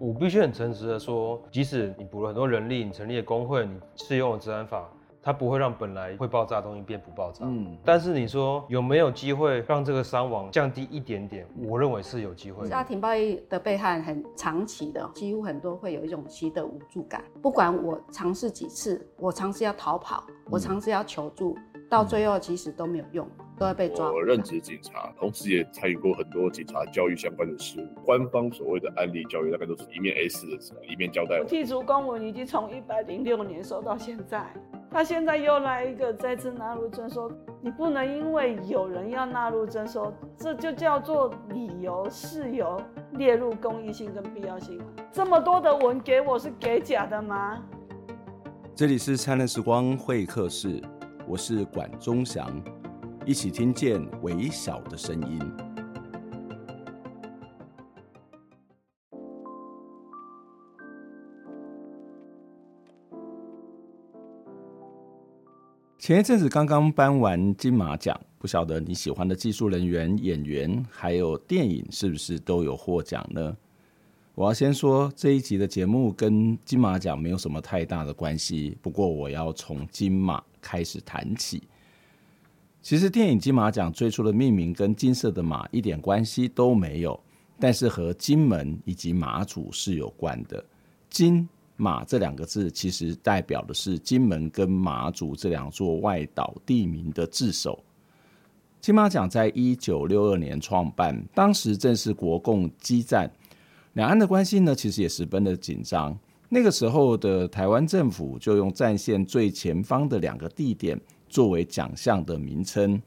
我必须很诚实的说，即使你补了很多人力，你成立了工会，你适用了治安法。它不会让本来会爆炸的东西变不爆炸。嗯，但是你说有没有机会让这个伤亡降低一点点？我认为是有机会。家庭暴力的被害很长期的，几乎很多会有一种习得无助感。不管我尝试几次，我尝试要逃跑，我尝试要求助，嗯、到最后其实都没有用，都要被抓。我任职警察，同时也参与过很多警察教育相关的事务。官方所谓的案例教育，大概都是一面 A4 的纸，一面交代我。剔除公文已经从一百零六年收到现在。他现在又来一个再次纳入征收，你不能因为有人要纳入征收，这就叫做理由事由列入公益性跟必要性。这么多的文给我是给假的吗？这里是灿烂时光会客室，我是管中祥，一起听见微小的声音。前一阵子刚刚颁完金马奖，不晓得你喜欢的技术人员、演员还有电影是不是都有获奖呢？我要先说这一集的节目跟金马奖没有什么太大的关系，不过我要从金马开始谈起。其实电影金马奖最初的命名跟金色的马一点关系都没有，但是和金门以及马祖是有关的。金马这两个字其实代表的是金门跟马祖这两座外岛地名的字首。金马奖在一九六二年创办，当时正是国共激战，两岸的关系呢其实也十分的紧张。那个时候的台湾政府就用战线最前方的两个地点作为奖项的名称。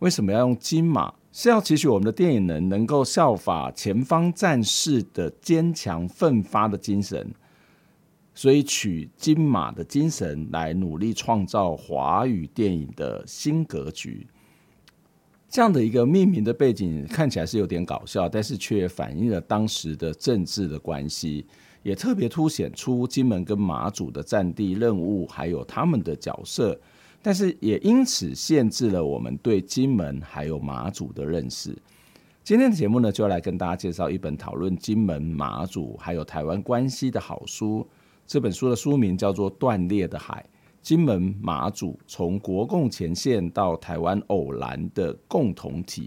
为什么要用金马？是要期许我们的电影人能够效法前方战士的坚强奋发的精神。所以取金马的精神来努力创造华语电影的新格局，这样的一个命名的背景看起来是有点搞笑，但是却反映了当时的政治的关系，也特别凸显出金门跟马祖的战地任务还有他们的角色，但是也因此限制了我们对金门还有马祖的认识。今天的节目呢，就要来跟大家介绍一本讨论金门、马祖还有台湾关系的好书。这本书的书名叫做《断裂的海：金门马祖从国共前线到台湾偶然的共同体》。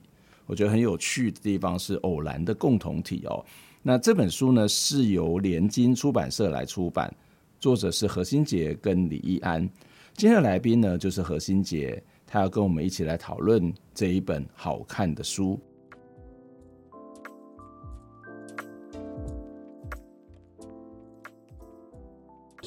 我觉得很有趣的地方是“偶然的共同体”哦。那这本书呢是由联经出版社来出版，作者是何新杰跟李易安。今天的来宾呢就是何新杰，他要跟我们一起来讨论这一本好看的书。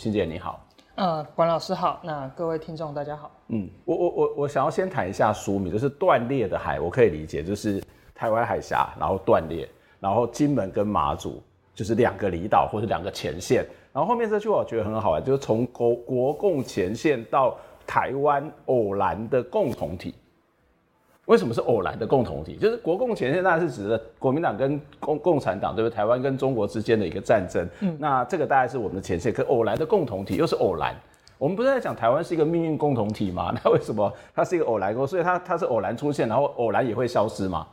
新杰你好，呃，管老师好，那各位听众大家好。嗯，我我我我想要先谈一下书名，就是断裂的海，我可以理解，就是台湾海峡然后断裂，然后金门跟马祖就是两个离岛或者两个前线，然后后面这句话我觉得很好玩，就是从国国共前线到台湾偶然的共同体。为什么是偶然的共同体？就是国共前线，当然是指的国民党跟共共产党，对不对？台湾跟中国之间的一个战争。嗯，那这个大概是我们的前线。可偶然的共同体又是偶然。我们不是在讲台湾是一个命运共同体吗？那为什么它是一个偶然？所以它它是偶然出现，然后偶然也会消失吗？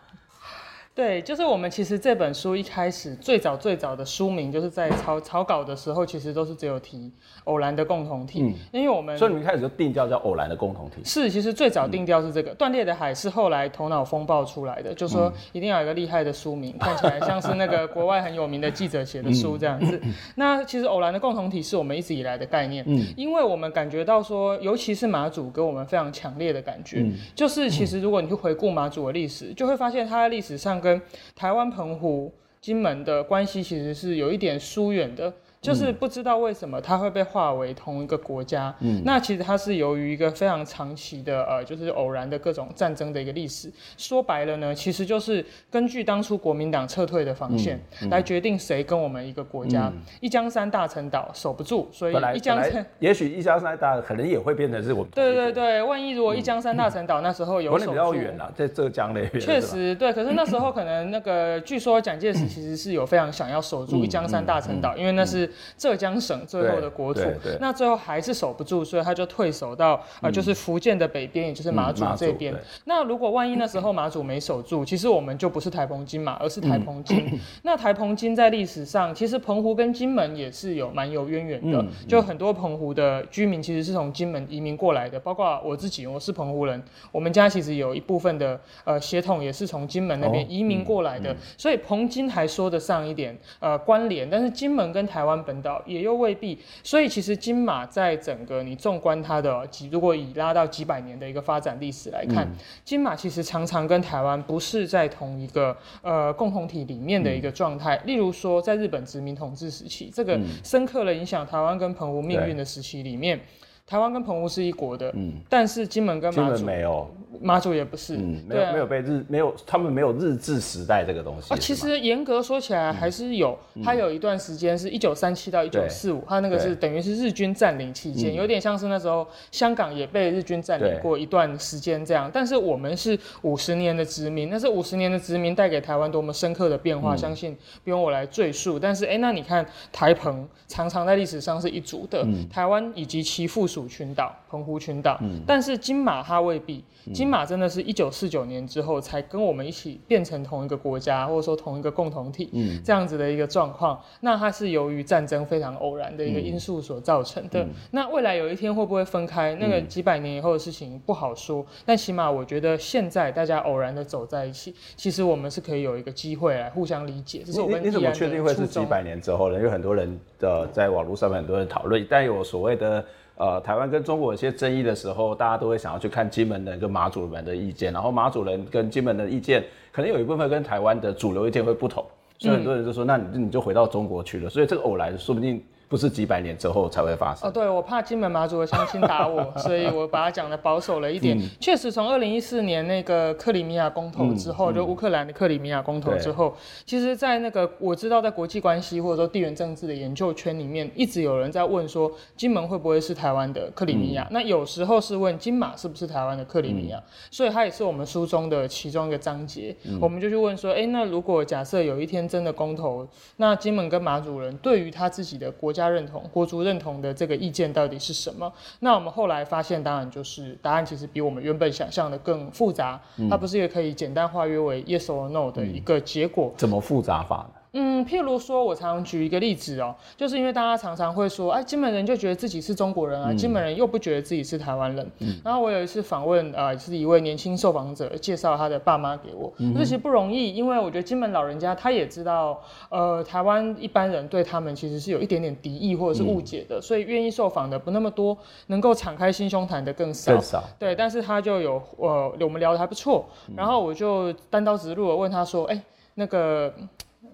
对，就是我们其实这本书一开始最早最早的书名，就是在草草稿的时候，其实都是只有提偶然的共同体。嗯，因为我们所以你们一开始就定调叫偶然的共同体。是，其实最早定调是这个、嗯、断裂的海，是后来头脑风暴出来的，就说一定要有一个厉害的书名，嗯、看起来像是那个国外很有名的记者写的书这样子。嗯、那其实偶然的共同体是我们一直以来的概念，嗯，因为我们感觉到说，尤其是马祖给我们非常强烈的感觉，嗯、就是其实如果你去回顾马祖的历史，就会发现它在历史上跟台湾澎湖、金门的关系其实是有一点疏远的。就是不知道为什么它会被划为同一个国家。嗯，那其实它是由于一个非常长期的呃，就是偶然的各种战争的一个历史。说白了呢，其实就是根据当初国民党撤退的防线来决定谁跟我们一个国家。一江山大陈岛守不住，所以一江山 也许一江山大可能也会变成是我们。对对对，万一如果一江山大陈岛那时候有守住，比较远了，在浙江那边。确实对，可是那时候可能那个据说蒋介石其实是有非常想要守住一江山大陈岛，因为那是。是浙江省最后的国土，那最后还是守不住，所以他就退守到啊、呃，就是福建的北边，也就是马祖这边。那如果万一那时候马祖没守住，其实我们就不是台澎金马，而是台澎金。那台澎金在历史上，其实澎湖跟金门也是有蛮有渊源的，就很多澎湖的居民其实是从金门移民过来的，包括我自己，我是澎湖人，我们家其实有一部分的呃血统也是从金门那边移民过来的，所以澎金还说得上一点呃关联，但是金门跟台湾本岛也又未必，所以其实金马在整个你纵观它的几，如果以拉到几百年的一个发展历史来看，金马其实常常跟台湾不是在同一个呃共同体里面的一个状态，例如说在日本殖民统治时期，这个深刻的影响台湾跟澎湖命运的时期里面。台湾跟澎湖是一国的，嗯，但是金门跟马祖没有，马祖也不是，嗯，没有、啊、没有被日没有他们没有日治时代这个东西啊。其实严格说起来还是有，嗯、它有一段时间是一九三七到一九四五，它那个是等于是日军占领期间，有点像是那时候香港也被日军占领过一段时间这样。但是我们是五十年的殖民，那是五十年的殖民带给台湾多么深刻的变化，嗯、相信不用我来赘述。但是哎，那你看台澎常常在历史上是一组的，嗯、台湾以及其附属。主群岛、澎湖群岛，嗯、但是金马它未必。金马真的是一九四九年之后才跟我们一起变成同一个国家，或者说同一个共同体，嗯、这样子的一个状况。那它是由于战争非常偶然的一个因素所造成的。嗯、那未来有一天会不会分开？那个几百年以后的事情不好说。嗯、但起码我觉得现在大家偶然的走在一起，其实我们是可以有一个机会来互相理解。这是我们。你怎么确定会是几百年之后呢？因为很多人的在网络上面很多人讨论，但有所谓的。呃，台湾跟中国有些争议的时候，大家都会想要去看金门人跟马祖人的意见，然后马祖人跟金门的意见，可能有一部分跟台湾的主流意见会不同，所以很多人就说，那你你就回到中国去了，所以这个偶然说不定。不是几百年之后才会发生哦。对，我怕金门马祖的乡亲打我，所以我把它讲的保守了一点。确、嗯、实，从二零一四年那个克里米亚公投之后，嗯嗯、就乌克兰的克里米亚公投之后，其实，在那个我知道，在国际关系或者说地缘政治的研究圈里面，一直有人在问说，金门会不会是台湾的克里米亚？嗯、那有时候是问金马是不是台湾的克里米亚？嗯、所以它也是我们书中的其中一个章节。嗯、我们就去问说，哎，那如果假设有一天真的公投，那金门跟马祖人对于他自己的国家认同，国足。认同的这个意见到底是什么？那我们后来发现，当然就是答案其实比我们原本想象的更复杂。嗯、它不是一个可以简单化约为 yes or no 的一个结果。怎么复杂法呢？嗯，譬如说，我常常举一个例子哦，就是因为大家常常会说，哎，金门人就觉得自己是中国人啊，嗯、金门人又不觉得自己是台湾人。嗯、然后我有一次访问啊、呃，是一位年轻受访者介绍他的爸妈给我，这、其实不容易，因为我觉得金门老人家他也知道，呃，台湾一般人对他们其实是有一点点敌意或者是误解的，嗯、所以愿意受访的不那么多，能够敞开心胸谈的更少。更少。对，但是他就有呃，我们聊的还不错，然后我就单刀直入的问他说，哎，那个。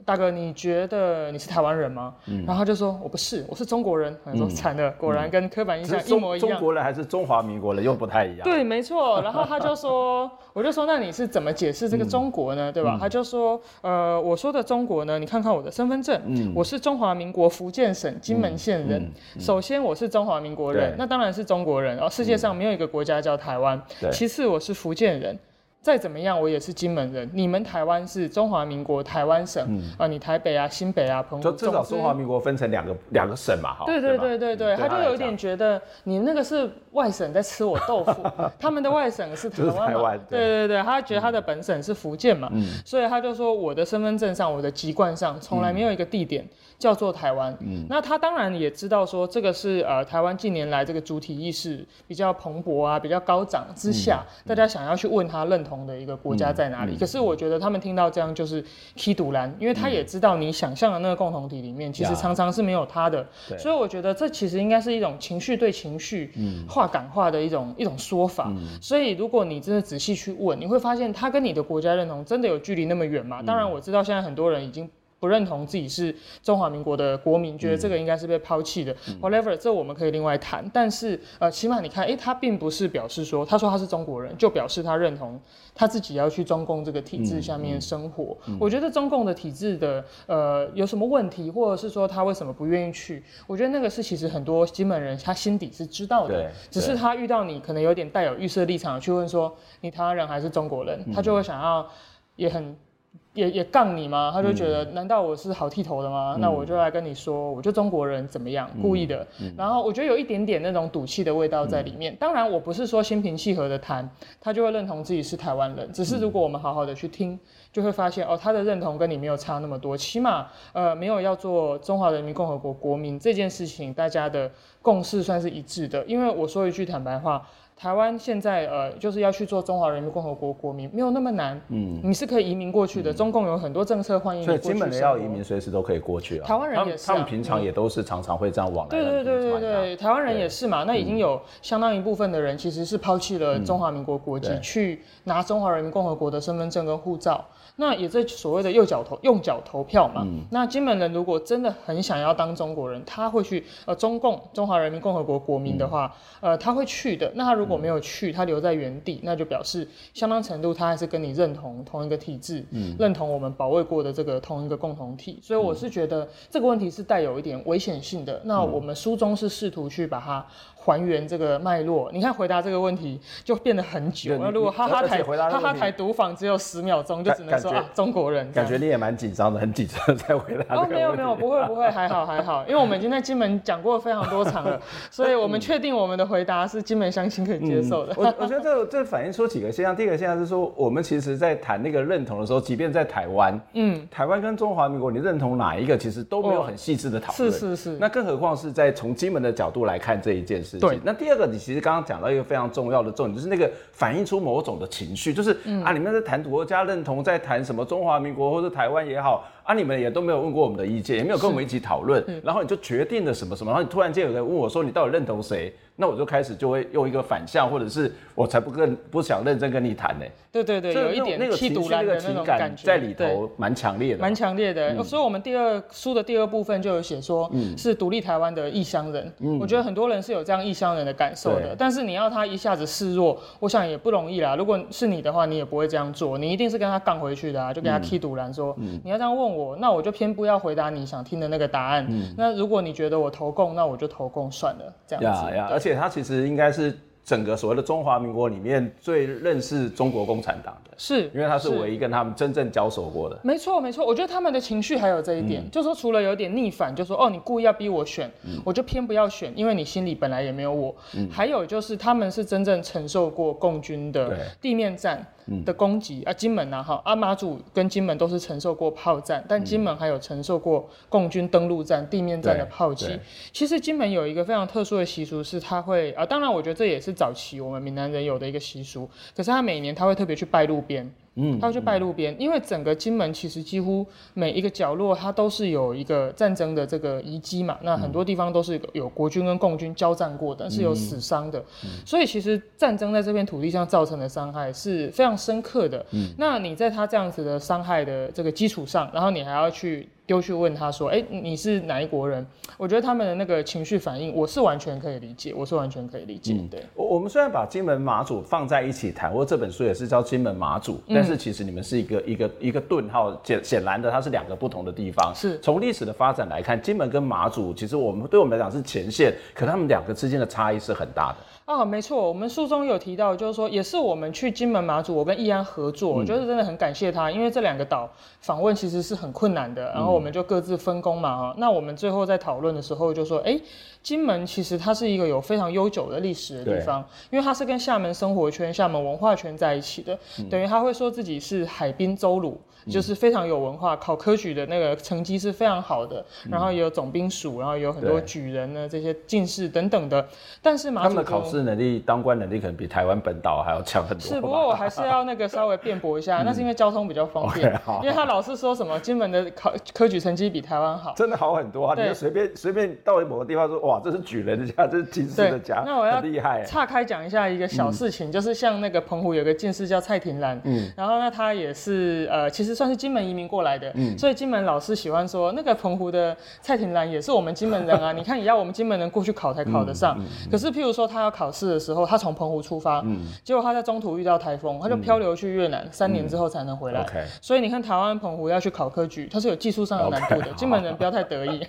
大哥，你觉得你是台湾人吗？嗯，然后他就说我不是，我是中国人。他说惨了，果然跟刻板印象一模一样。中国人还是中华民国人又不太一样。对，没错。然后他就说，我就说那你是怎么解释这个中国呢？对吧？他就说，呃，我说的中国呢，你看看我的身份证，我是中华民国福建省金门县人。首先我是中华民国人，那当然是中国人。然后世界上没有一个国家叫台湾。其次我是福建人。再怎么样，我也是金门人。你们台湾是中华民国台湾省啊、嗯呃，你台北啊、新北啊、澎湖，就至少中华民国分成两个两个省嘛，哈。对对对对对，他就有点觉得你那个是外省在吃我豆腐，他们的外省是台湾嘛。台湾对，对对对，他觉得他的本省是福建嘛，嗯、所以他就说我的身份证上、我的籍贯上从来没有一个地点。嗯叫做台湾，嗯，那他当然也知道说这个是呃台湾近年来这个主体意识比较蓬勃啊，比较高涨之下，嗯、大家想要去问他认同的一个国家在哪里。嗯嗯、可是我觉得他们听到这样就是气赌烂，因为他也知道你想象的那个共同体里面其实常常是没有他的，嗯、所以我觉得这其实应该是一种情绪对情绪化感化的一种一种说法。嗯、所以如果你真的仔细去问，你会发现他跟你的国家认同真的有距离那么远吗？当然我知道现在很多人已经。不认同自己是中华民国的国民，觉得这个应该是被抛弃的。嗯、Whatever，这我们可以另外谈。但是，呃，起码你看，诶，他并不是表示说，他说他是中国人，就表示他认同他自己要去中共这个体制下面生活。我觉得中共的体制的，呃，有什么问题，或者是说他为什么不愿意去？我觉得那个是其实很多金门人他心底是知道的，只是他遇到你可能有点带有预设立场去问说，你台湾人还是中国人，他就会想要也很。也也杠你吗？他就觉得，难道我是好剃头的吗？嗯、那我就来跟你说，我就中国人怎么样，故意的。然后我觉得有一点点那种赌气的味道在里面。嗯、当然，我不是说心平气和的谈，他就会认同自己是台湾人。只是如果我们好好的去听，就会发现哦，他的认同跟你没有差那么多。起码呃，没有要做中华人民共和国国民这件事情，大家的共识算是一致的。因为我说一句坦白话。台湾现在呃，就是要去做中华人民共和国国民，没有那么难。嗯，你是可以移民过去的。嗯、中共有很多政策欢迎你过去。所以金门的要移民，随时都可以过去啊。台湾人也是、啊，他们平常也都是常常会这样往来。对对对对对，台湾人也是嘛。那已经有相当一部分的人其实是抛弃了中华民国国籍，嗯、去拿中华人民共和国的身份证跟护照。那也在所谓的右脚投用脚投票嘛。嗯、那金门人如果真的很想要当中国人，他会去呃中共中华人民共和国国民的话，嗯、呃他会去的。那他如果没有去，他留在原地，那就表示相当程度他还是跟你认同同一个体制，嗯、认同我们保卫过的这个同一个共同体。所以我是觉得这个问题是带有一点危险性的。那我们书中是试图去把它。还原这个脉络，你看回答这个问题就变得很久。那如果哈哈台哈哈台读访只有十秒钟，就只能说啊中国人。感觉你也蛮紧张的，很紧张在回答。哦，没有没有，不会不会，还好还好，因为我们已经在金门讲过非常多场了，所以我们确定我们的回答是金门乡亲可以接受的。我我觉得这这反映出几个现象，第一个现象是说，我们其实在谈那个认同的时候，即便在台湾，嗯，台湾跟中华民国，你认同哪一个，其实都没有很细致的讨论。是是是。那更何况是在从金门的角度来看这一件事情。对。那第二个。你其实刚刚讲到一个非常重要的重点，就是那个反映出某种的情绪，就是、嗯、啊，你们在谈国家认同，在谈什么中华民国或者台湾也好。啊！你们也都没有问过我们的意见，也没有跟我们一起讨论，然后你就决定了什么什么，然后你突然间有人问我说：“你到底认同谁？”那我就开始就会用一个反向，或者是我才不跟不想认真跟你谈呢。对对对，有一点那个气度那个情感在里头，蛮强烈的，蛮强烈的。所以，我们第二书的第二部分就有写说，是独立台湾的异乡人。我觉得很多人是有这样异乡人的感受的，但是你要他一下子示弱，我想也不容易啦。如果是你的话，你也不会这样做，你一定是跟他杠回去的啊，就跟他踢独蓝说，你要这样问我，那我就偏。不要回答你想听的那个答案。嗯，那如果你觉得我投共，那我就投共算了。这样子。呀呀，而且他其实应该是整个所谓的中华民国里面最认识中国共产党的，是因为他是唯一跟他们真正交手过的。没错没错，我觉得他们的情绪还有这一点，嗯、就说除了有点逆反，就说哦你故意要逼我选，嗯、我就偏不要选，因为你心里本来也没有我。嗯、还有就是他们是真正承受过共军的地面战。的攻击啊，金门呐，哈，阿马祖跟金门都是承受过炮战，但金门还有承受过共军登陆战、地面战的炮击。其实金门有一个非常特殊的习俗，是它会啊，当然我觉得这也是早期我们闽南人有的一个习俗，可是他每年他会特别去拜路边。嗯，他要去拜路边，因为整个金门其实几乎每一个角落，它都是有一个战争的这个遗迹嘛。那很多地方都是有国军跟共军交战过的，是有死伤的。所以其实战争在这片土地上造成的伤害是非常深刻的。那你在他这样子的伤害的这个基础上，然后你还要去。丢去问他说：“哎、欸，你是哪一国人？”我觉得他们的那个情绪反应，我是完全可以理解，我是完全可以理解。对，我我们虽然把金门马祖放在一起谈，或这本书也是叫金门马祖，但是其实你们是一个一个一个顿号，显显然的，它是两个不同的地方。是从历史的发展来看，金门跟马祖，其实我们对我们来讲是前线，可他们两个之间的差异是很大的。哦，没错，我们书中有提到，就是说，也是我们去金门马祖，我跟易安合作，我觉得真的很感谢他，因为这两个岛访问其实是很困难的，然后我们就各自分工嘛，哈，那我们最后在讨论的时候就说，哎，金门其实它是一个有非常悠久的历史的地方，因为它是跟厦门生活圈、厦门文化圈在一起的，等于他会说自己是海滨邹鲁。就是非常有文化，考科举的那个成绩是非常好的，然后也有总兵署，然后有很多举人呢，这些进士等等的。但是马祖他们的考试能力、当官能力可能比台湾本岛还要强很多。是，不过我还是要那个稍微辩驳一下，那是因为交通比较方便，因为他老是说什么金门的考科举成绩比台湾好，真的好很多啊！你就随便随便到某个地方说，哇，这是举人的家，这是进士的家，那我要厉害。岔开讲一下一个小事情，就是像那个澎湖有个进士叫蔡廷兰，嗯，然后呢，他也是呃，其实算是金门移民过来的，嗯，所以金门老师喜欢说，那个澎湖的蔡廷兰也是我们金门人啊。你看，也要我们金门人过去考才考得上。可是，譬如说他要考试的时候，他从澎湖出发，嗯，结果他在中途遇到台风，他就漂流去越南，三年之后才能回来。所以你看，台湾澎湖要去考科举，它是有技术上上有难度的。金门人不要太得意，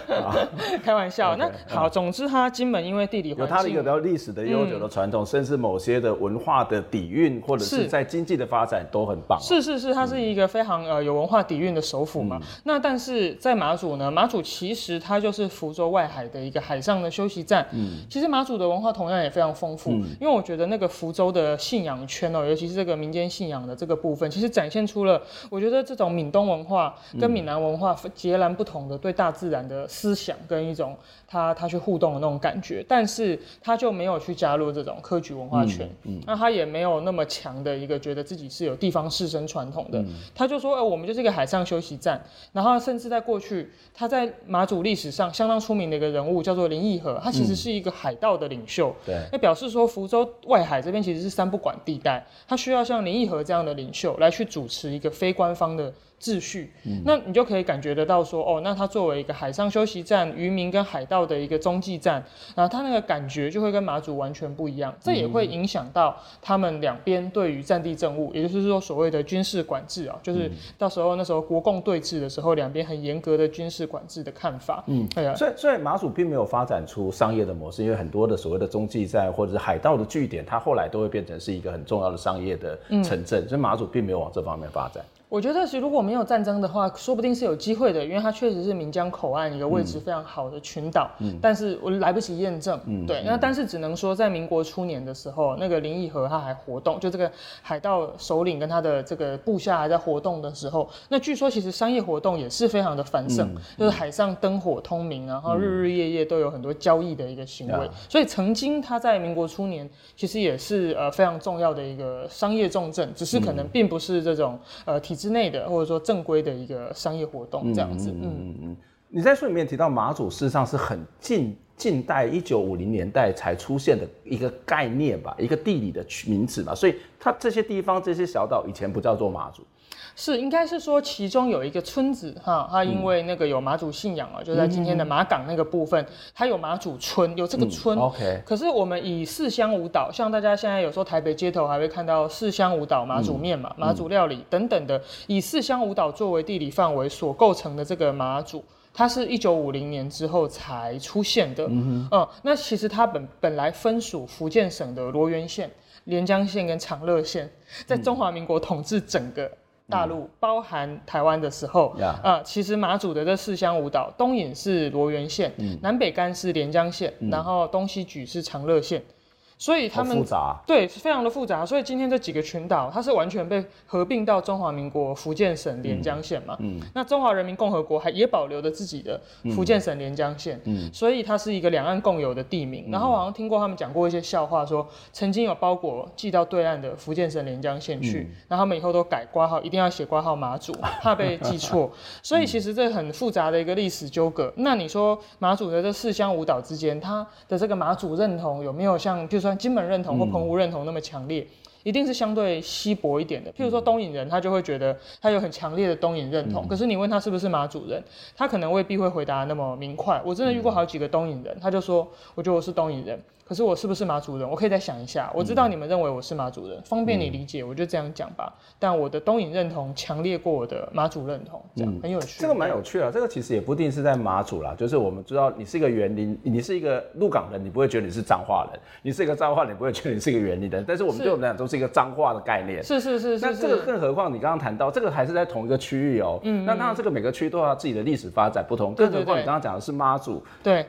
开玩笑。那好，总之他金门因为地理环境，有它的一个比较历史的悠久的传统，甚至某些的文化的底蕴，或者是在经济的发展都很棒。是是是，它是一个非常呃有文化底蕴的首府嘛。那但是在马祖呢，马祖其实它就是福州外海的一个海上的休息站。嗯，其实马祖的文化同样也非常丰富，因为我觉得那个福州的信仰圈哦，尤其是这个民间信仰的这个部分，其实展现出了我觉得这种闽东文化跟闽南文化截然不同的对大自然的思想跟一种他他去互动的那种感觉，但是他就没有去加入这种科举文化圈，嗯，嗯，那他也没有那么强的一个觉得自己是有地方士绅传统的，嗯、他就说，哎、呃，我们就是一个海上休息站，然后甚至在过去他在马祖历史上相当出名的一个人物叫做林义和，他其实是一个海盗的领袖，嗯、对，那表示说福州外海这边其实是三不管地带，他需要像林义和这样的领袖来去主持一个非官方的。秩序，那你就可以感觉得到说，哦，那它作为一个海上休息站、渔民跟海盗的一个中继站，然后它那个感觉就会跟马祖完全不一样，这也会影响到他们两边对于战地政务，也就是说所谓的军事管制啊，就是到时候那时候国共对峙的时候，两边很严格的军事管制的看法。嗯，对啊。所以，所以马祖并没有发展出商业的模式，因为很多的所谓的中继站或者是海盗的据点，它后来都会变成是一个很重要的商业的城镇，所以马祖并没有往这方面发展。我觉得是如果没有战争的话，说不定是有机会的，因为它确实是闽江口岸一个位置非常好的群岛。嗯，但是我来不及验证。嗯，对，那但是只能说在民国初年的时候，那个林义和他还活动，就这个海盗首领跟他的这个部下还在活动的时候，那据说其实商业活动也是非常的繁盛，嗯、就是海上灯火通明，然后日日夜夜都有很多交易的一个行为。嗯、所以曾经他在民国初年其实也是呃非常重要的一个商业重镇，只是可能并不是这种呃体。之内的，或者说正规的一个商业活动这样子。嗯嗯嗯。你在书里面提到马祖，事实上是很近近代一九五零年代才出现的一个概念吧，一个地理的名词吧。所以它这些地方这些小岛以前不叫做马祖。是，应该是说其中有一个村子哈，它因为那个有马祖信仰啊，嗯、就在今天的马港那个部分，它有马祖村，有这个村。嗯、OK。可是我们以四乡五岛，像大家现在有时候台北街头还会看到四乡五岛马祖面嘛，嗯、马祖料理等等的，以四乡五岛作为地理范围所构成的这个马祖，它是一九五零年之后才出现的。嗯哼。嗯，那其实它本本来分属福建省的罗源县、连江县跟长乐县，在中华民国统治整个。大陆包含台湾的时候，啊其实马祖的这四乡五岛，东引是罗源县，嗯、南北干是连江县，嗯、然后东西莒是长乐县。所以他们复杂，对，是非常的复杂。所以今天这几个群岛，它是完全被合并到中华民国福建省连江县嘛。嗯。那中华人民共和国还也保留着自己的福建省连江县。嗯。所以它是一个两岸共有的地名。然后我好像听过他们讲过一些笑话，说曾经有包裹寄到对岸的福建省连江县去，然后他们以后都改挂号，一定要写挂号马祖，怕被记错。所以其实这很复杂的一个历史纠葛。那你说马祖的这四乡五岛之间，它的这个马祖认同有没有像，比如说？金门认同或澎湖认同那么强烈，一定是相对稀薄一点的。譬如说东引人，他就会觉得他有很强烈的东引认同，可是你问他是不是马主人，他可能未必会回答那么明快。我真的遇过好几个东引人，他就说，我觉得我是东引人。可是我是不是马祖人？我可以再想一下。我知道你们认为我是马祖人，方便你理解，我就这样讲吧。但我的东引认同强烈过我的马祖认同，这样很有趣。这个蛮有趣的，这个其实也不一定是在马祖啦，就是我们知道你是一个园林，你是一个鹿港人，你不会觉得你是彰化人；你是一个彰化人，你不会觉得你是一个园林人。但是我们对我们来讲都是一个彰化的概念。是是是是。那这个更何况你刚刚谈到这个还是在同一个区域哦。嗯。那当然这个每个区都有自己的历史发展不同，更何况你刚刚讲的是妈祖。对。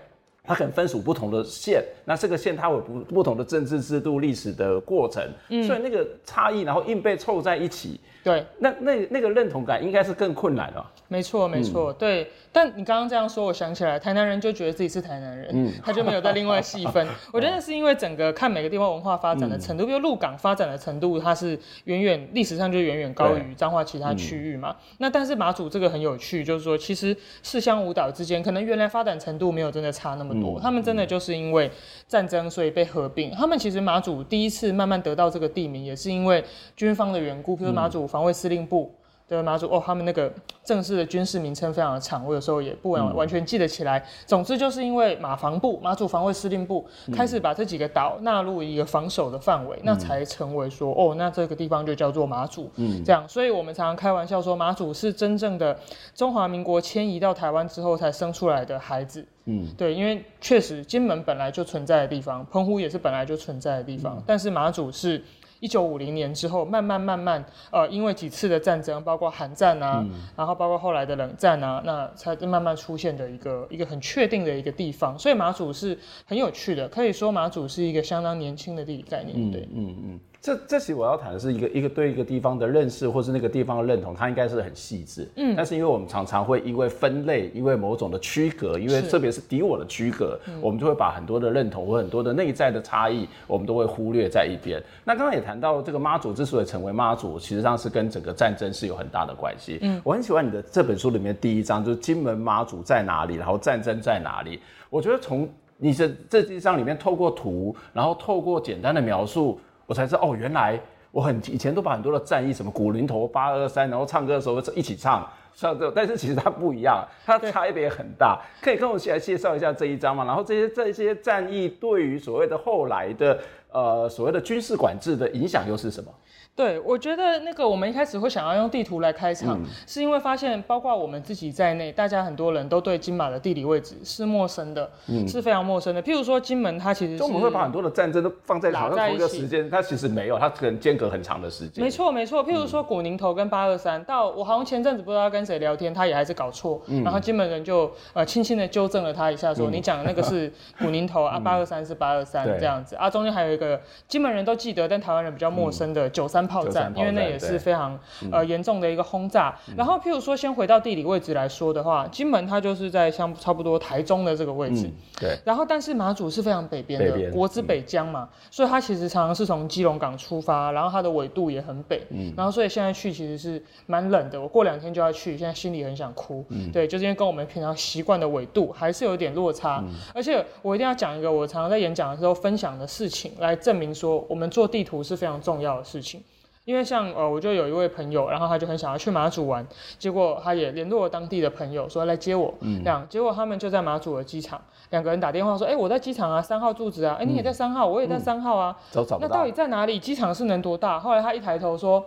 它可能分属不同的县，那这个县它有不不同的政治制度、历史的过程，嗯、所以那个差异，然后硬被凑在一起，对，那那那个认同感应该是更困难了。没错，没错，嗯、对。但你刚刚这样说，我想起来，台南人就觉得自己是台南人，嗯，他就没有再另外细分。我觉得是因为整个看每个地方文化发展的程度，嗯、比如鹿港发展的程度，它是远远历史上就远远高于彰化其他区域嘛。嗯、那但是马祖这个很有趣，就是说其实四乡五岛之间，可能原来发展程度没有真的差那么多，嗯、他们真的就是因为战争所以被合并。他们其实马祖第一次慢慢得到这个地名，也是因为军方的缘故，比如马祖防卫司令部。的马祖哦，他们那个正式的军事名称非常的长，我有时候也不完完全记得起来。嗯、总之就是因为马防部马祖防卫司令部开始把这几个岛纳入一个防守的范围，嗯、那才成为说哦，那这个地方就叫做马祖。嗯，这样，所以我们常常开玩笑说，马祖是真正的中华民国迁移到台湾之后才生出来的孩子。嗯，对，因为确实金门本来就存在的地方，澎湖也是本来就存在的地方，嗯、但是马祖是。一九五零年之后，慢慢慢慢，呃，因为几次的战争，包括韩战啊，嗯、然后包括后来的冷战啊，那才慢慢出现的一个一个很确定的一个地方。所以马祖是很有趣的，可以说马祖是一个相当年轻的地理概念。对，嗯嗯。嗯这这其实我要谈的是一个一个对一个地方的认识，或是那个地方的认同，它应该是很细致。嗯，但是因为我们常常会因为分类，因为某种的区隔，因为特别是敌我的区隔，我们就会把很多的认同或很多的内在的差异，我们都会忽略在一边。那刚刚也谈到这个妈祖之所以成为妈祖，其实上是跟整个战争是有很大的关系。嗯，我很喜欢你的这本书里面第一章，就是金门妈祖在哪里，然后战争在哪里。我觉得从你的这这一章里面透过图，然后透过简单的描述，我才知道哦，原来。我很以前都把很多的战役，什么古灵头八二三，然后唱歌的时候一起唱，唱这，但是其实它不一样，它差别很大。可以跟我一起来介绍一下这一章吗？然后这些这些战役对于所谓的后来的呃所谓的军事管制的影响又是什么？对，我觉得那个我们一开始会想要用地图来开场，嗯、是因为发现包括我们自己在内，大家很多人都对金马的地理位置是陌生的，嗯、是非常陌生的。譬如说金门，它其实是我们会把很多的战争都放在好像同一个时间，它其实没有，它可能间隔很长的时间。没错没错，譬如说古宁头跟八二三，到我好像前阵子不知道跟谁聊天，他也还是搞错，嗯、然后金门人就呃轻轻的纠正了他一下说，说、嗯、你讲的那个是古宁头啊，八二三是八二三这样子啊，中间还有一个金门人都记得，但台湾人比较陌生的九三炮战，因为那。也是非常呃严重的一个轰炸。嗯、然后，譬如说，先回到地理位置来说的话，金门它就是在像差不多台中的这个位置。嗯、对。然后，但是马祖是非常北边的，边国之北疆嘛，嗯、所以它其实常常是从基隆港出发，然后它的纬度也很北。嗯。然后，所以现在去其实是蛮冷的。我过两天就要去，现在心里很想哭。嗯。对，就是因为跟我们平常习惯的纬度还是有点落差。嗯。而且我一定要讲一个我常常在演讲的时候分享的事情，来证明说我们做地图是非常重要的事情。因为像呃，我就有一位朋友，然后他就很想要去马祖玩，结果他也联络了当地的朋友说来接我，嗯，这样，结果他们就在马祖的机场，两个人打电话说，哎，我在机场啊，三号住址啊，哎，你也在三号，我也在三号啊，嗯嗯、那到底在哪里？机场是能多大？后来他一抬头说。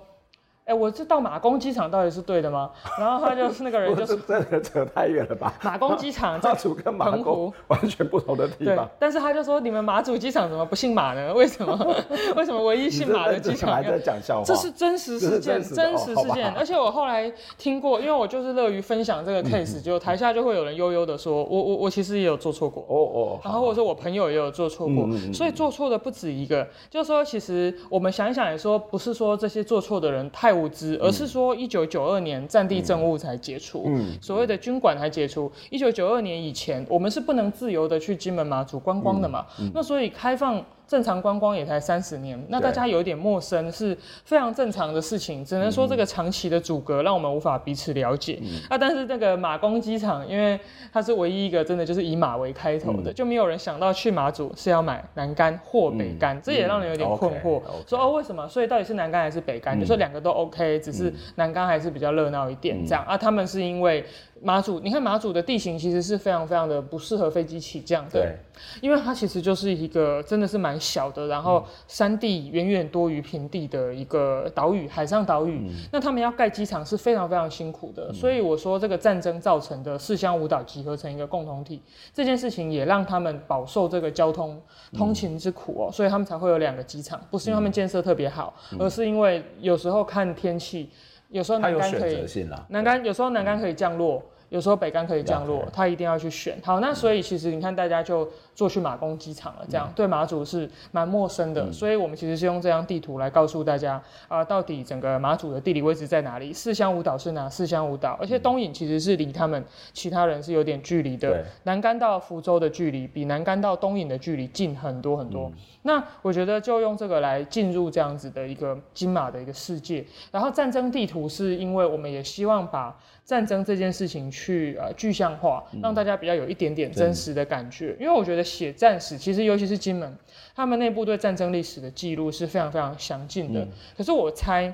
哎，我这到马公机场到底是对的吗？然后他就是那个人，就是真的扯太远了吧？马公机场在澎湖，完全不同的地方。对，但是他就说，你们马祖机场怎么不姓马呢？为什么？为什么唯一姓马的机场还在讲笑话？这是真实事件，真实事件。而且我后来听过，因为我就是乐于分享这个 case，就台下就会有人悠悠的说，我我我其实也有做错过。哦哦。然后或者说我朋友也有做错过，所以做错的不止一个。就是说，其实我们想一想，也说不是说这些做错的人太无知，而是。说一九九二年战地政务才解除，嗯，所谓的军管才解除。一九九二年以前，我们是不能自由的去金门马祖观光的嘛，那所以开放。正常观光也才三十年，那大家有一点陌生是非常正常的事情，只能说这个长期的阻隔让我们无法彼此了解。嗯、啊，但是那个马公机场，因为它是唯一一个真的就是以马为开头的，嗯、就没有人想到去马祖是要买南竿或北竿，嗯、这也让人有点困惑。嗯、说哦，为什么？所以到底是南竿还是北竿？嗯、就说两个都 OK，只是南竿还是比较热闹一点这样。嗯、啊，他们是因为。马祖，你看马祖的地形其实是非常非常的不适合飞机起降的，对，因为它其实就是一个真的是蛮小的，然后山地远远多于平地的一个岛屿，海上岛屿。嗯、那他们要盖机场是非常非常辛苦的，嗯、所以我说这个战争造成的四乡五岛集合成一个共同体，这件事情也让他们饱受这个交通通勤之苦哦，嗯、所以他们才会有两个机场，不是因为他们建设特别好，嗯、而是因为有时候看天气，有时候南竿可以，南竿有时候南竿可以降落。有时候北干可以降落，他一定要去选。好，那所以其实你看，大家就坐去马公机场了，这样对马祖是蛮陌生的。所以我们其实是用这张地图来告诉大家啊，到底整个马祖的地理位置在哪里？四乡五岛是哪四乡五岛？而且东引其实是离他们其他人是有点距离的。南竿到福州的距离比南竿到东引的距离近很多很多。那我觉得就用这个来进入这样子的一个金马的一个世界。然后战争地图是因为我们也希望把。战争这件事情去呃具象化，让大家比较有一点点真实的感觉。因为我觉得写战史，其实尤其是金门，他们内部对战争历史的记录是非常非常详尽的。可是我猜，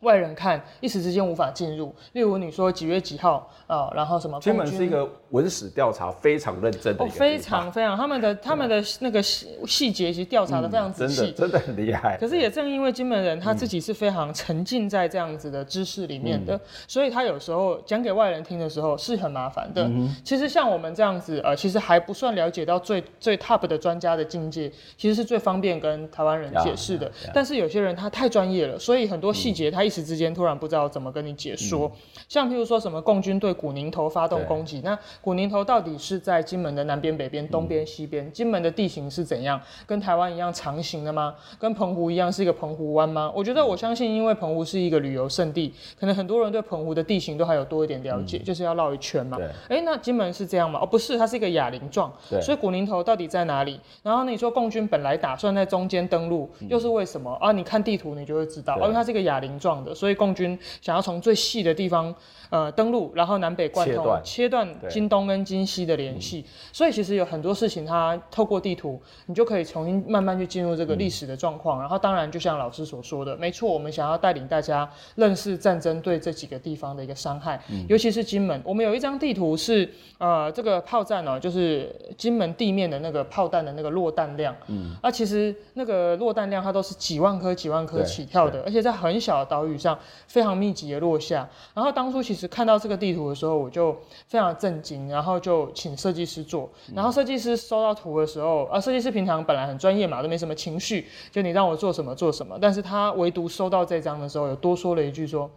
外人看一时之间无法进入。例如你说几月几号啊、呃，然后什么？金门是一个文史调查非常认真的一个、哦，非常非常他们的他们的那个细细节其实调查的非常仔细、嗯，真的真的很厉害。可是也正因为金门人他自己是非常沉浸在这样子的知识里面的，嗯、所以他有时候讲给外人听的时候是很麻烦的。嗯、其实像我们这样子呃，其实还不算了解到最最 top 的专家的境界，其实是最方便跟台湾人解释的。但是有些人他太专业了，所以很多细节他一时之间突然不知道怎么跟你解说。嗯、像譬如说什么共军对古宁头发动攻击，那古宁头到底是在金门的南边、北边、东边、西边？金门的地形是怎样？跟台湾一样长形的吗？跟澎湖一样是一个澎湖湾吗？我觉得我相信，因为澎湖是一个旅游胜地，可能很多人对澎湖的地形都还有多一点了解，嗯、就是要绕一圈嘛。哎、欸，那金门是这样吗？哦，不是，它是一个哑铃状。所以古宁头到底在哪里？然后你说共军本来打算在中间登陆，又是为什么？啊，你看地图你就会知道，因为它是一个哑铃状的，所以共军想要从最细的地方。呃，登陆，然后南北贯通，切断金东跟金西的联系。所以其实有很多事情，它透过地图，你就可以重新慢慢去进入这个历史的状况。嗯、然后当然，就像老师所说的，没错，我们想要带领大家认识战争对这几个地方的一个伤害，嗯、尤其是金门。我们有一张地图是，呃，这个炮战哦，就是金门地面的那个炮弹的那个落弹量。嗯。啊，其实那个落弹量它都是几万颗、几万颗起跳的，而且在很小的岛屿上非常密集的落下。然后当初。其实看到这个地图的时候，我就非常震惊，然后就请设计师做。然后设计师收到图的时候，啊，设计师平常本来很专业嘛，都没什么情绪，就你让我做什么做什么。但是他唯独收到这张的时候，有多说了一句说，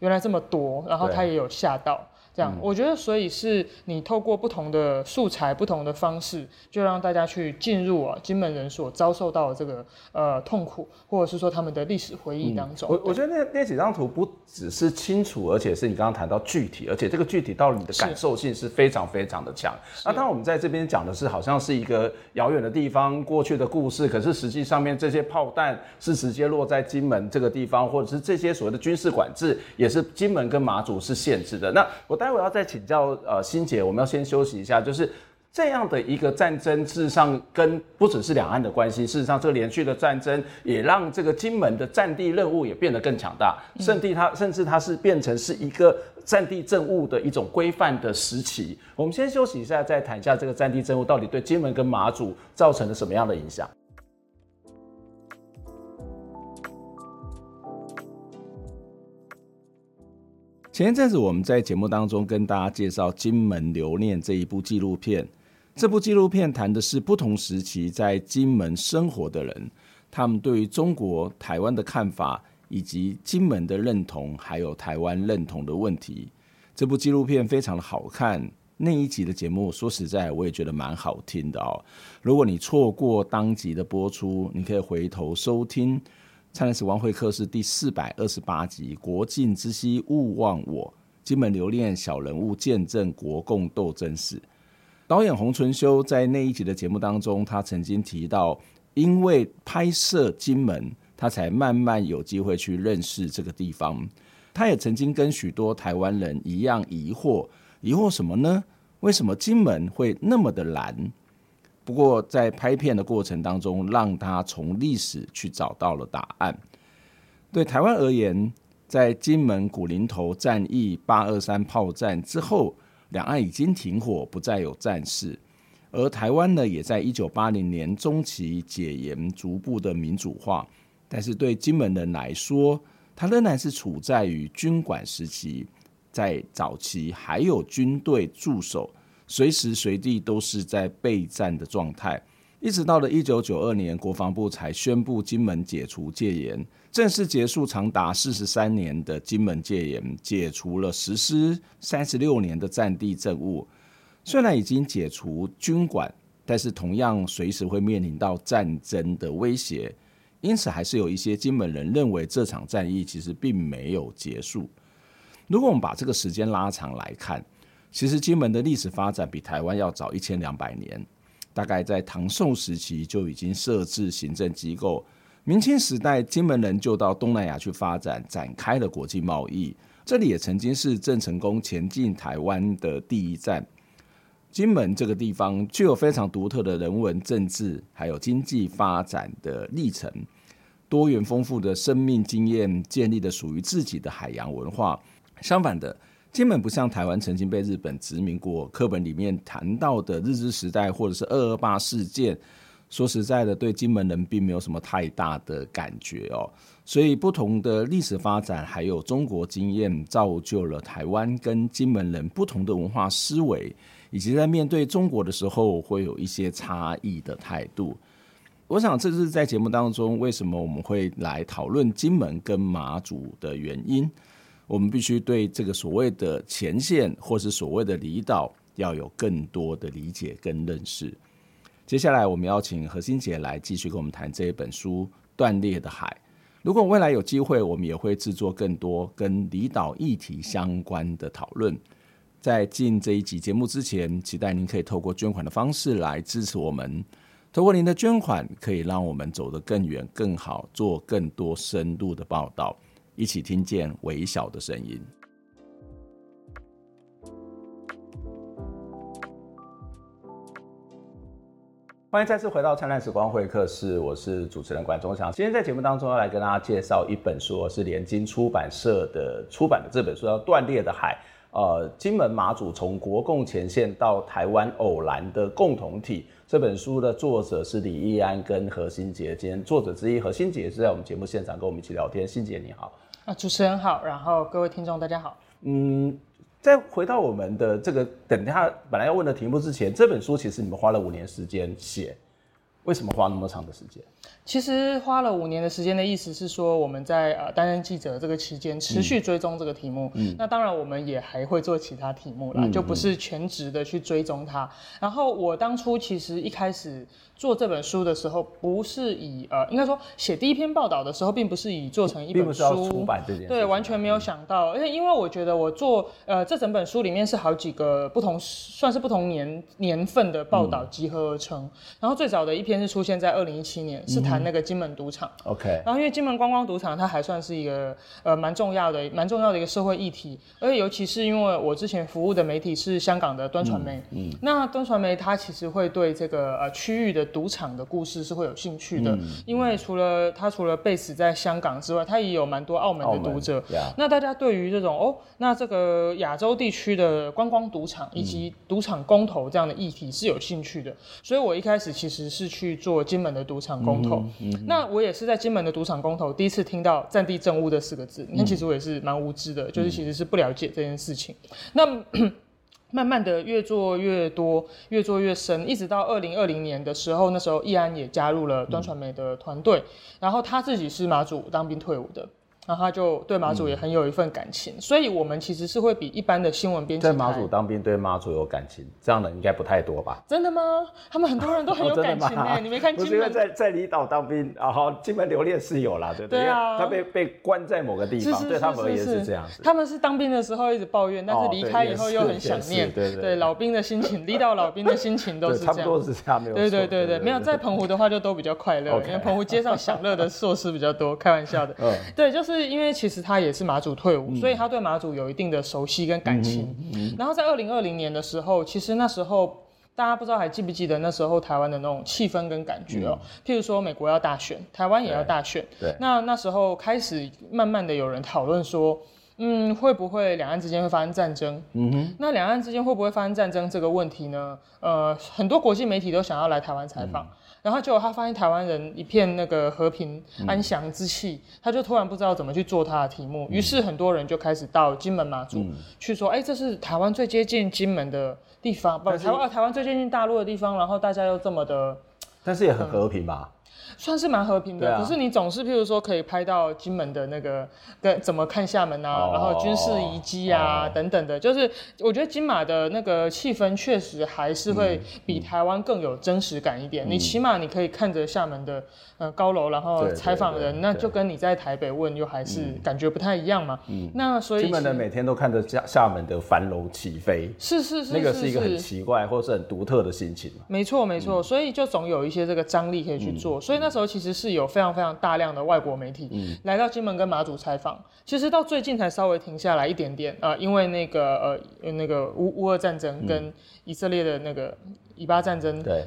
原来这么多，然后他也有吓到。这样，我觉得，所以是你透过不同的素材、不同的方式，就让大家去进入啊金门人所遭受到的这个呃痛苦，或者是说他们的历史回忆当中。嗯、我我觉得那那几张图不只是清楚，而且是你刚刚谈到具体，而且这个具体到你的感受性是非常非常的强。那当然我们在这边讲的是好像是一个遥远的地方过去的故事，可是实际上面这些炮弹是直接落在金门这个地方，或者是这些所谓的军事管制也是金门跟马祖是限制的。那我待会要再请教呃欣姐，我们要先休息一下。就是这样的一个战争，事实上跟不只是两岸的关系，事实上这个连续的战争也让这个金门的战地任务也变得更强大，甚至它甚至它是变成是一个战地政务的一种规范的时期。我们先休息一下，再谈一下这个战地政务到底对金门跟马祖造成了什么样的影响。前一阵子，我们在节目当中跟大家介绍《金门留念》这一部纪录片。这部纪录片谈的是不同时期在金门生活的人，他们对于中国台湾的看法，以及金门的认同，还有台湾认同的问题。这部纪录片非常的好看。那一集的节目，说实在，我也觉得蛮好听的哦。如果你错过当集的播出，你可以回头收听。灿烂时光会客室第四百二十八集《国境之西勿忘我》，金门留恋小人物见证国共斗争史。导演洪淳修在那一集的节目当中，他曾经提到，因为拍摄金门，他才慢慢有机会去认识这个地方。他也曾经跟许多台湾人一样疑惑，疑惑什么呢？为什么金门会那么的蓝？不过，在拍片的过程当中，让他从历史去找到了答案。对台湾而言，在金门古林头战役、八二三炮战之后，两岸已经停火，不再有战事。而台湾呢，也在一九八零年中期解严，逐步的民主化。但是对金门人来说，他仍然是处在于军管时期，在早期还有军队驻守。随时随地都是在备战的状态，一直到了一九九二年，国防部才宣布金门解除戒严，正式结束长达四十三年的金门戒严，解除了实施三十六年的战地政务。虽然已经解除军管，但是同样随时会面临到战争的威胁，因此还是有一些金门人认为这场战役其实并没有结束。如果我们把这个时间拉长来看，其实金门的历史发展比台湾要早一千两百年，大概在唐宋时期就已经设置行政机构。明清时代，金门人就到东南亚去发展，展开了国际贸易。这里也曾经是郑成功前进台湾的第一站。金门这个地方具有非常独特的人文、政治还有经济发展的历程。多元丰富的生命经验，建立的属于自己的海洋文化。相反的，金门不像台湾曾经被日本殖民过，课本里面谈到的日治时代或者是二二八事件，说实在的，对金门人并没有什么太大的感觉哦。所以，不同的历史发展还有中国经验，造就了台湾跟金门人不同的文化思维，以及在面对中国的时候会有一些差异的态度。我想，这是在节目当中为什么我们会来讨论金门跟马祖的原因。我们必须对这个所谓的前线或是所谓的离岛要有更多的理解跟认识。接下来，我们邀请何欣杰来继续跟我们谈这一本书《断裂的海》。如果未来有机会，我们也会制作更多跟离岛议题相关的讨论。在进这一集节目之前，期待您可以透过捐款的方式来支持我们。透过您的捐款，可以让我们走得更远、更好，做更多深度的报道，一起听见微小的声音。欢迎再次回到灿烂时光会客室，我是主持人管中祥。今天在节目当中要来跟大家介绍一本书，是联经出版社的出版的这本书，叫《断裂的海》。呃，金门马祖从国共前线到台湾偶然的共同体。这本书的作者是李义安跟何欣洁，今天作者之一何欣洁是在我们节目现场跟我们一起聊天。欣洁你好，啊，主持人好，然后各位听众大家好。嗯，在回到我们的这个等一下本来要问的题目之前，这本书其实你们花了五年时间写，为什么花那么长的时间？其实花了五年的时间的意思是说，我们在呃担任记者这个期间持续追踪这个题目。嗯，那当然我们也还会做其他题目啦，嗯、就不是全职的去追踪它。然后我当初其实一开始。做这本书的时候，不是以呃，应该说写第一篇报道的时候，并不是以做成一本书，出版这件事，对，完全没有想到。而且因为我觉得我做呃这整本书里面是好几个不同，算是不同年年份的报道集合而成。嗯、然后最早的一篇是出现在二零一七年，是谈那个金门赌场。OK、嗯。然后因为金门观光赌场它还算是一个呃蛮重要的、蛮重要的一个社会议题，而且尤其是因为我之前服务的媒体是香港的端传媒，嗯，嗯那端传媒它其实会对这个呃区域的赌场的故事是会有兴趣的，嗯、因为除了他除了 base 在香港之外，他也有蛮多澳门的读者。那大家对于这种哦，那这个亚洲地区的观光赌场以及赌场公投这样的议题是有兴趣的，嗯、所以我一开始其实是去做金门的赌场公投。那我也是在金门的赌场公投第一次听到“战地政务”这四个字，那、嗯、其实我也是蛮无知的，就是其实是不了解这件事情。嗯、那。慢慢的越做越多，越做越深，一直到二零二零年的时候，那时候易安也加入了端传媒的团队，然后他自己是马祖当兵退伍的。然后他就对马祖也很有一份感情，嗯、所以我们其实是会比一般的新闻编辑在马祖当兵对马祖有感情，这样的应该不太多吧？真的吗？他们很多人都很有 感情哎、欸，哦、你没看 金门？不是因为在在离岛当兵，然后金门留恋是有啦，对不对？对啊，他被被关在某个地方，是是是是是对他们而言是这样子。他们是当兵的时候一直抱怨，但是离开以后又很想念，对对对，老兵的心情，离岛老兵的心情都是这样，差不多是这样，没有对对对对，没有在澎湖的话就都比较快乐，因为澎湖街上享乐的 硕士比较多，开玩笑的。嗯，对，就是因为其实他。也是马祖退伍，所以他对马祖有一定的熟悉跟感情。然后在二零二零年的时候，其实那时候大家不知道还记不记得那时候台湾的那种气氛跟感觉哦。嗯、譬如说美国要大选，台湾也要大选。对。对那那时候开始慢慢的有人讨论说，嗯，会不会两岸之间会发生战争？嗯哼。那两岸之间会不会发生战争这个问题呢？呃，很多国际媒体都想要来台湾采访。嗯然后结果他发现台湾人一片那个和平安详之气，嗯、他就突然不知道怎么去做他的题目，于、嗯、是很多人就开始到金门马祖、嗯、去说，哎，这是台湾最接近金门的地方，不是台湾台湾最接近大陆的地方，然后大家又这么的，但是也很和平吧。嗯算是蛮和平的，可是你总是譬如说可以拍到金门的那个跟怎么看厦门啊，然后军事遗迹啊等等的，就是我觉得金马的那个气氛确实还是会比台湾更有真实感一点。你起码你可以看着厦门的呃高楼，然后采访人，那就跟你在台北问又还是感觉不太一样嘛。嗯。那所以金门人每天都看着厦厦门的繁荣起飞，是是是，那个是一个很奇怪或是很独特的心情。没错没错，所以就总有一些这个张力可以去做，所以那时候其实是有非常非常大量的外国媒体来到金门跟马祖采访，其实到最近才稍微停下来一点点啊，因为那个呃那个乌乌俄战争跟以色列的那个以巴战争对。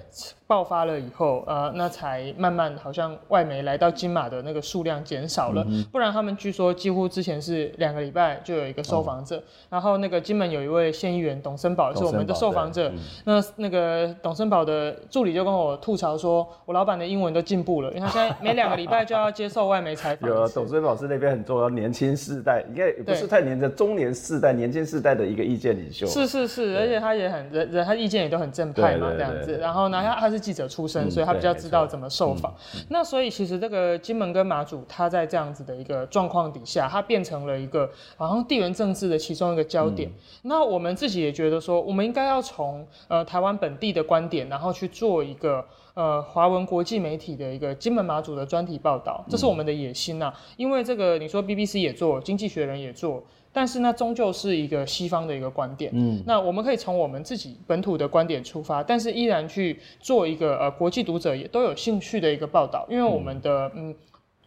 爆发了以后，呃，那才慢慢好像外媒来到金马的那个数量减少了，嗯、不然他们据说几乎之前是两个礼拜就有一个受访者，嗯、然后那个金门有一位县议员董森堡是我们的受访者，嗯、那那个董森宝的助理就跟我吐槽说，我老板的英文都进步了，因为他现在每两个礼拜就要接受外媒采访。有董森宝是那边很重要，年轻世代应该也不是太年的中年世代、年轻世代的一个意见领袖。是是是，而且他也很人人，他意见也都很正派嘛，这样子。然后呢，他他是记者出身，所以他比较知道怎么受访。那所以其实这个金门跟马祖，他在这样子的一个状况底下，它变成了一个好像地缘政治的其中一个焦点。那我们自己也觉得说，我们应该要从呃台湾本地的观点，然后去做一个呃华文国际媒体的一个金门马祖的专题报道，这是我们的野心呐。因为这个你说 BBC 也做，经济学人也做。但是呢，终究是一个西方的一个观点。嗯，那我们可以从我们自己本土的观点出发，但是依然去做一个呃国际读者也都有兴趣的一个报道，因为我们的嗯。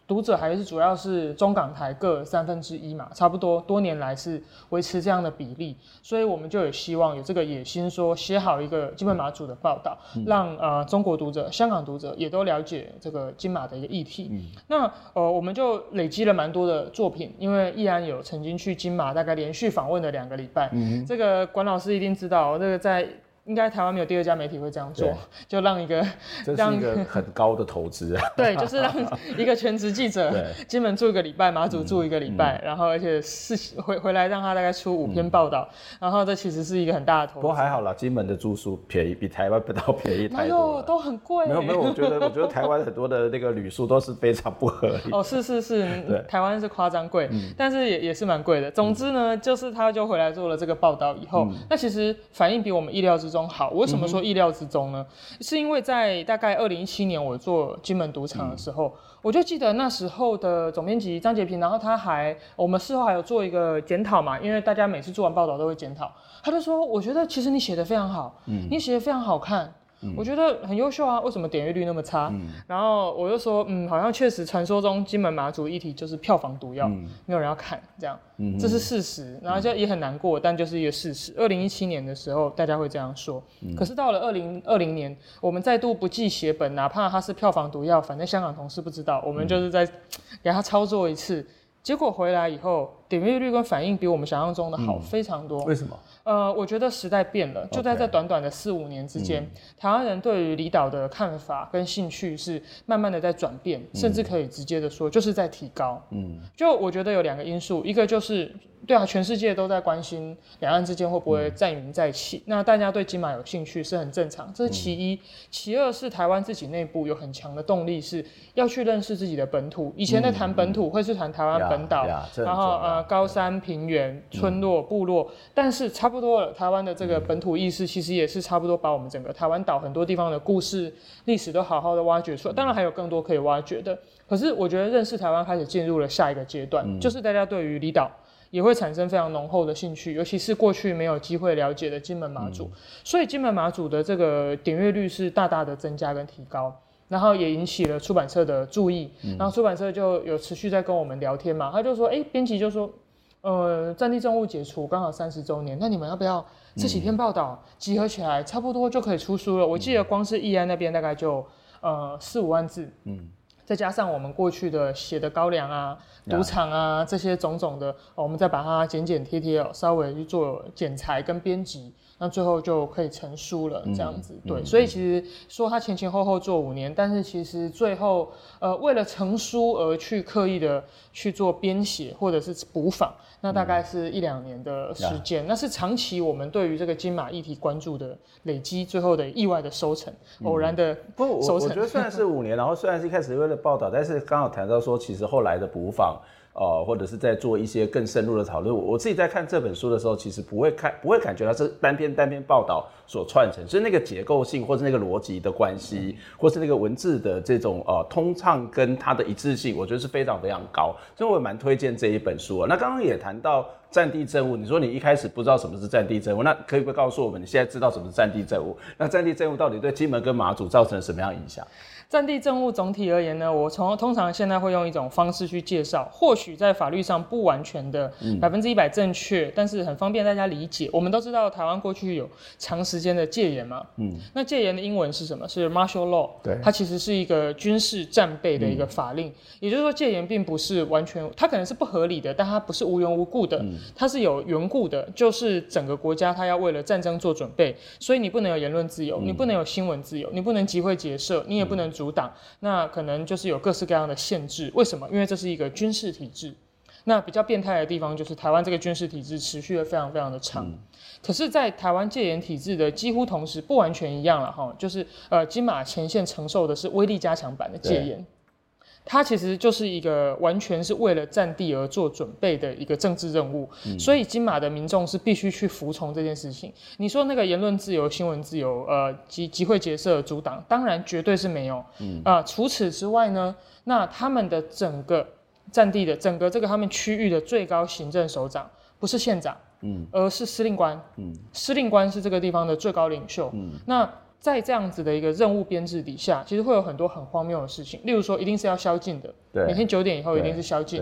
读者还是主要是中港台各三分之一嘛，差不多多年来是维持这样的比例，所以我们就有希望有这个野心，说写好一个金门马祖的报道，嗯、让呃中国读者、香港读者也都了解这个金马的一个议题。嗯、那呃我们就累积了蛮多的作品，因为依然有曾经去金马大概连续访问了两个礼拜，这个管老师一定知道，这个在。应该台湾没有第二家媒体会这样做，就让一个这是一个 很高的投资啊。对，就是让一个全职记者，金门住一个礼拜，马祖住一个礼拜，然后而且是回回来让他大概出五篇报道，然后这其实是一个很大的投资。不过还好啦，金门的住宿便宜，比台湾不到便宜太多。都很贵。没有没有，我觉得我觉得台湾很多的那个旅宿都是非常不合理。哦，是是是，台湾是夸张贵，但是也也是蛮贵的。总之呢，就是他就回来做了这个报道以后，那其实反应比我们意料之中好，为什么说意料之中呢？是因为在大概二零一七年我做金门赌场的时候，我就记得那时候的总编辑张杰平，然后他还我们事后还有做一个检讨嘛，因为大家每次做完报道都会检讨，他就说，我觉得其实你写的非常好，你写的非常好看。我觉得很优秀啊，为什么点阅率那么差？嗯、然后我就说，嗯，好像确实传说中金门马祖议题就是票房毒药，嗯、没有人要看，这样，嗯、这是事实。然后就也很难过，但就是一个事实。二零一七年的时候，大家会这样说，嗯、可是到了二零二零年，我们再度不计血本，哪怕它是票房毒药，反正香港同事不知道，我们就是在给他操作一次，结果回来以后，点阅率跟反应比我们想象中的好非常多。嗯、为什么？呃，我觉得时代变了，就在这短短的四五年之间，嗯、台湾人对于离岛的看法跟兴趣是慢慢的在转变，嗯、甚至可以直接的说，就是在提高。嗯，就我觉得有两个因素，一个就是。对啊，全世界都在关心两岸之间会不会再云再起，嗯、那大家对金马有兴趣是很正常，这是其一。嗯、其二是台湾自己内部有很强的动力，是要去认识自己的本土。以前在谈本土，会是谈台湾本岛，嗯、然后呃高山平原、村落、部落，嗯、但是差不多了，台湾的这个本土意识其实也是差不多把我们整个台湾岛很多地方的故事、历史都好好的挖掘出来。当然还有更多可以挖掘的，可是我觉得认识台湾开始进入了下一个阶段，嗯、就是大家对于离岛。也会产生非常浓厚的兴趣，尤其是过去没有机会了解的金门马祖，嗯、所以金门马祖的这个点阅率是大大的增加跟提高，然后也引起了出版社的注意，嗯、然后出版社就有持续在跟我们聊天嘛，他就说，哎，编辑就说，呃，战地政务解除刚好三十周年，那你们要不要这几篇报道？集合起来，差不多就可以出书了？我记得光是易安那边大概就呃四五万字，嗯。再加上我们过去的写的高粱啊、赌场啊这些种种的，哦、我们再把它剪剪贴贴，稍微去做剪裁跟编辑。那最后就可以成书了，这样子，嗯、对，嗯、所以其实说他前前后后做五年，但是其实最后呃为了成书而去刻意的去做编写或者是补访，那大概是一两年的时间，嗯、那是长期我们对于这个金马议题关注的累积，最后的意外的收成，嗯、偶然的收成。不，我我觉得虽然是 五年，然后虽然是一开始为了报道，但是刚好谈到说，其实后来的补访。呃，或者是在做一些更深入的讨论。我自己在看这本书的时候，其实不会看，不会感觉到是单篇单篇报道所串成，所以那个结构性，或是那个逻辑的关系，或是那个文字的这种呃通畅跟它的一致性，我觉得是非常非常高。所以我也蛮推荐这一本书啊。那刚刚也谈到。战地政务，你说你一开始不知道什么是战地政务，那可以不可以告诉我们，你现在知道什么是战地政务？那战地政务到底对金门跟马祖造成了什么样影响？战地政务总体而言呢，我从通常现在会用一种方式去介绍，或许在法律上不完全的百分之一百正确，嗯、但是很方便大家理解。我们都知道台湾过去有长时间的戒严嘛，嗯，那戒严的英文是什么？是 martial law，对，它其实是一个军事战备的一个法令。嗯、也就是说，戒严并不是完全，它可能是不合理的，但它不是无缘无故的，嗯、它是有缘故的，就是整个国家它要为了战争做准备，所以你不能有言论自由，嗯、你不能有新闻自由，你不能集会结社，你也不能阻挡。嗯那可能就是有各式各样的限制，为什么？因为这是一个军事体制。那比较变态的地方就是台湾这个军事体制持续了非常非常的长。嗯、可是，在台湾戒严体制的几乎同时，不完全一样了哈，就是呃金马前线承受的是威力加强版的戒严。它其实就是一个完全是为了战地而做准备的一个政治任务，嗯、所以金马的民众是必须去服从这件事情。你说那个言论自由、新闻自由，呃，集集会结社阻挡，当然绝对是没有。嗯啊、呃，除此之外呢，那他们的整个战地的整个这个他们区域的最高行政首长不是县长，嗯，而是司令官，嗯，司令官是这个地方的最高领袖，嗯，那。在这样子的一个任务编制底下，其实会有很多很荒谬的事情，例如说，一定是要宵禁的，对每天九点以后一定是宵禁。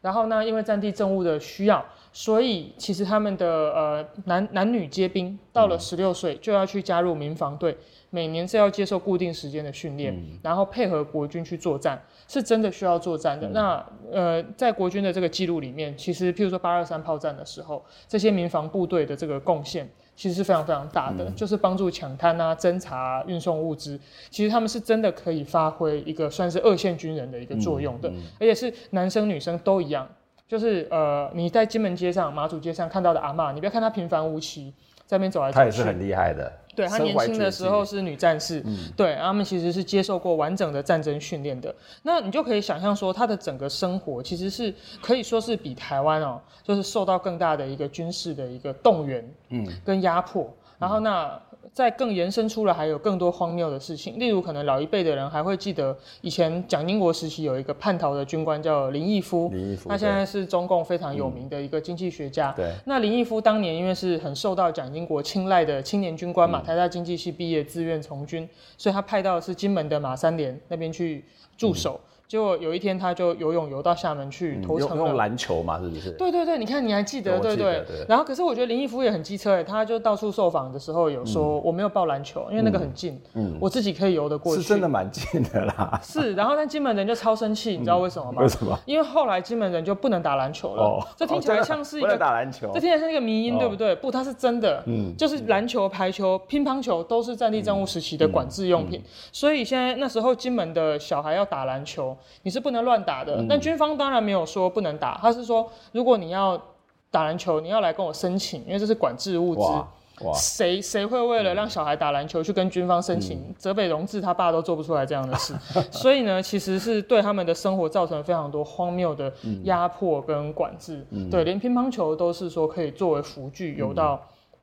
然后呢，因为战地政务的需要，所以其实他们的呃男男女皆兵到了十六岁就要去加入民防队，每年是要接受固定时间的训练，嗯、然后配合国军去作战，是真的需要作战的。嗯、那呃，在国军的这个记录里面，其实譬如说八二三炮战的时候，这些民防部队的这个贡献。其实是非常非常大的，嗯、就是帮助抢滩啊、侦查、啊、运送物资。其实他们是真的可以发挥一个算是二线军人的一个作用的，嗯嗯、而且是男生女生都一样。就是呃，你在金门街上、马祖街上看到的阿妈，你不要看她平凡无奇，在那边走来走去，她也是很厉害的。对，她年轻的时候是女战士，嗯、对，他们其实是接受过完整的战争训练的。那你就可以想象说，她的整个生活其实是可以说是比台湾哦，就是受到更大的一个军事的一个动员，嗯，跟压迫。嗯、然后那。再更延伸出来，还有更多荒谬的事情。例如，可能老一辈的人还会记得，以前蒋经国时期有一个叛逃的军官叫林毅夫，林毅夫，他现在是中共非常有名的一个经济学家。对，那林毅夫当年因为是很受到蒋经国青睐的青年军官嘛，嗯、台大经济系毕业，自愿从军，所以他派到的是金门的马三连那边去驻守。嗯结果有一天，他就游泳游到厦门去投诚了。用篮球嘛，是不是？对对对，你看你还记得，对对。然后，可是我觉得林毅夫也很机车哎，他就到处受访的时候有说，我没有报篮球，因为那个很近，嗯，我自己可以游得过去。是真的蛮近的啦。是，然后但金门人就超生气，你知道为什么吗？为什么？因为后来金门人就不能打篮球了。这听起来像是一个打篮球，这听起来像一个迷因，对不对？不，它是真的。嗯，就是篮球、排球、乒乓球都是战地政务时期的管制用品，所以现在那时候金门的小孩要打篮球，你是不能乱。打的，但军方当然没有说不能打，他是说，如果你要打篮球，你要来跟我申请，因为这是管制物资。哇，谁谁会为了让小孩打篮球去跟军方申请？泽、嗯、北荣治他爸都做不出来这样的事，所以呢，其实是对他们的生活造成非常多荒谬的压迫跟管制。嗯、对，连乒乓球都是说可以作为辅具游到。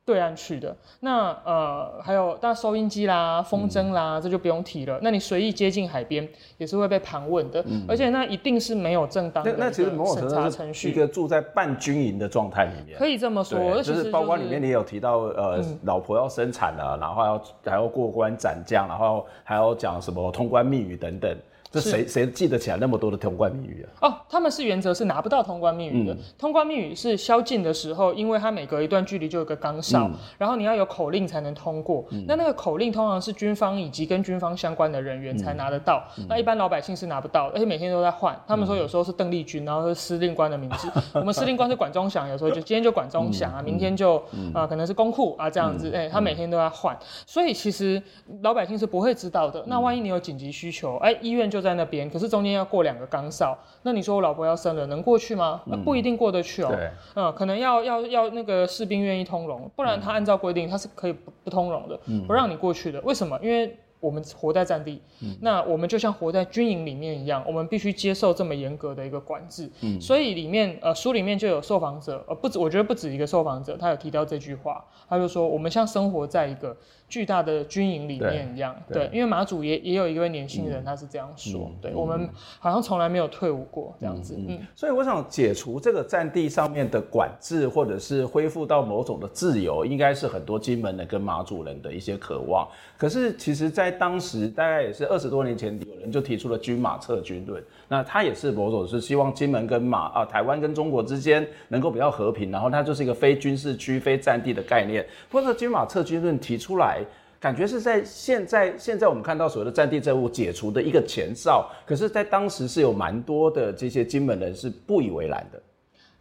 对岸去的那呃还有但收音机啦、风筝啦，嗯、这就不用提了。那你随意接近海边也是会被盘问的，嗯、而且那一定是没有正当的那其实审查程序。一个住在半军营的状态里面，可以这么说。对就是包括里面你有提到呃，嗯、老婆要生产了，然后要还要过关斩将，然后还要讲什么通关密语等等。这谁谁记得起来那么多的通关密语啊？哦，他们是原则是拿不到通关密语的。嗯、通关密语是宵禁的时候，因为它每隔一段距离就有个岗哨，嗯、然后你要有口令才能通过。嗯、那那个口令通常是军方以及跟军方相关的人员才拿得到，嗯、那一般老百姓是拿不到，而且每天都在换。他们说有时候是邓丽君，然后是司令官的名字。我们司令官是管中祥，有时候就今天就管中祥啊，明天就啊、可能是公库啊这样子。哎、他每天都在换，所以其实老百姓是不会知道的。那万一你有紧急需求，哎、欸，医院就在那边，可是中。间要过两个岗哨，那你说我老婆要生了，能过去吗？那不一定过得去哦。对嗯，可能要要要那个士兵愿意通融，不然他按照规定他是可以不不通融的，不让你过去的。为什么？因为我们活在战地，嗯、那我们就像活在军营里面一样，我们必须接受这么严格的一个管制。嗯，所以里面呃书里面就有受访者，呃不止，我觉得不止一个受访者，他有提到这句话，他就说我们像生活在一个巨大的军营里面一样。对，因为马祖也也有一位年轻人，他是这样说：对我们好像从来没有退伍过这样子。嗯，所以我想解除这个战地上面的管制，或者是恢复到某种的自由，应该是很多金门人跟马祖人的一些渴望。可是其实，在当时大概也是二十多年前，有人就提出了军马撤军论。那他也是某种是希望金门跟马啊，台湾跟中国之间能够比较和平，然后它就是一个非军事区、非战地的概念。不过，军马撤军论提出来，感觉是在现在现在我们看到所谓的战地政务解除的一个前哨，可是，在当时是有蛮多的这些金门人是不以为然的。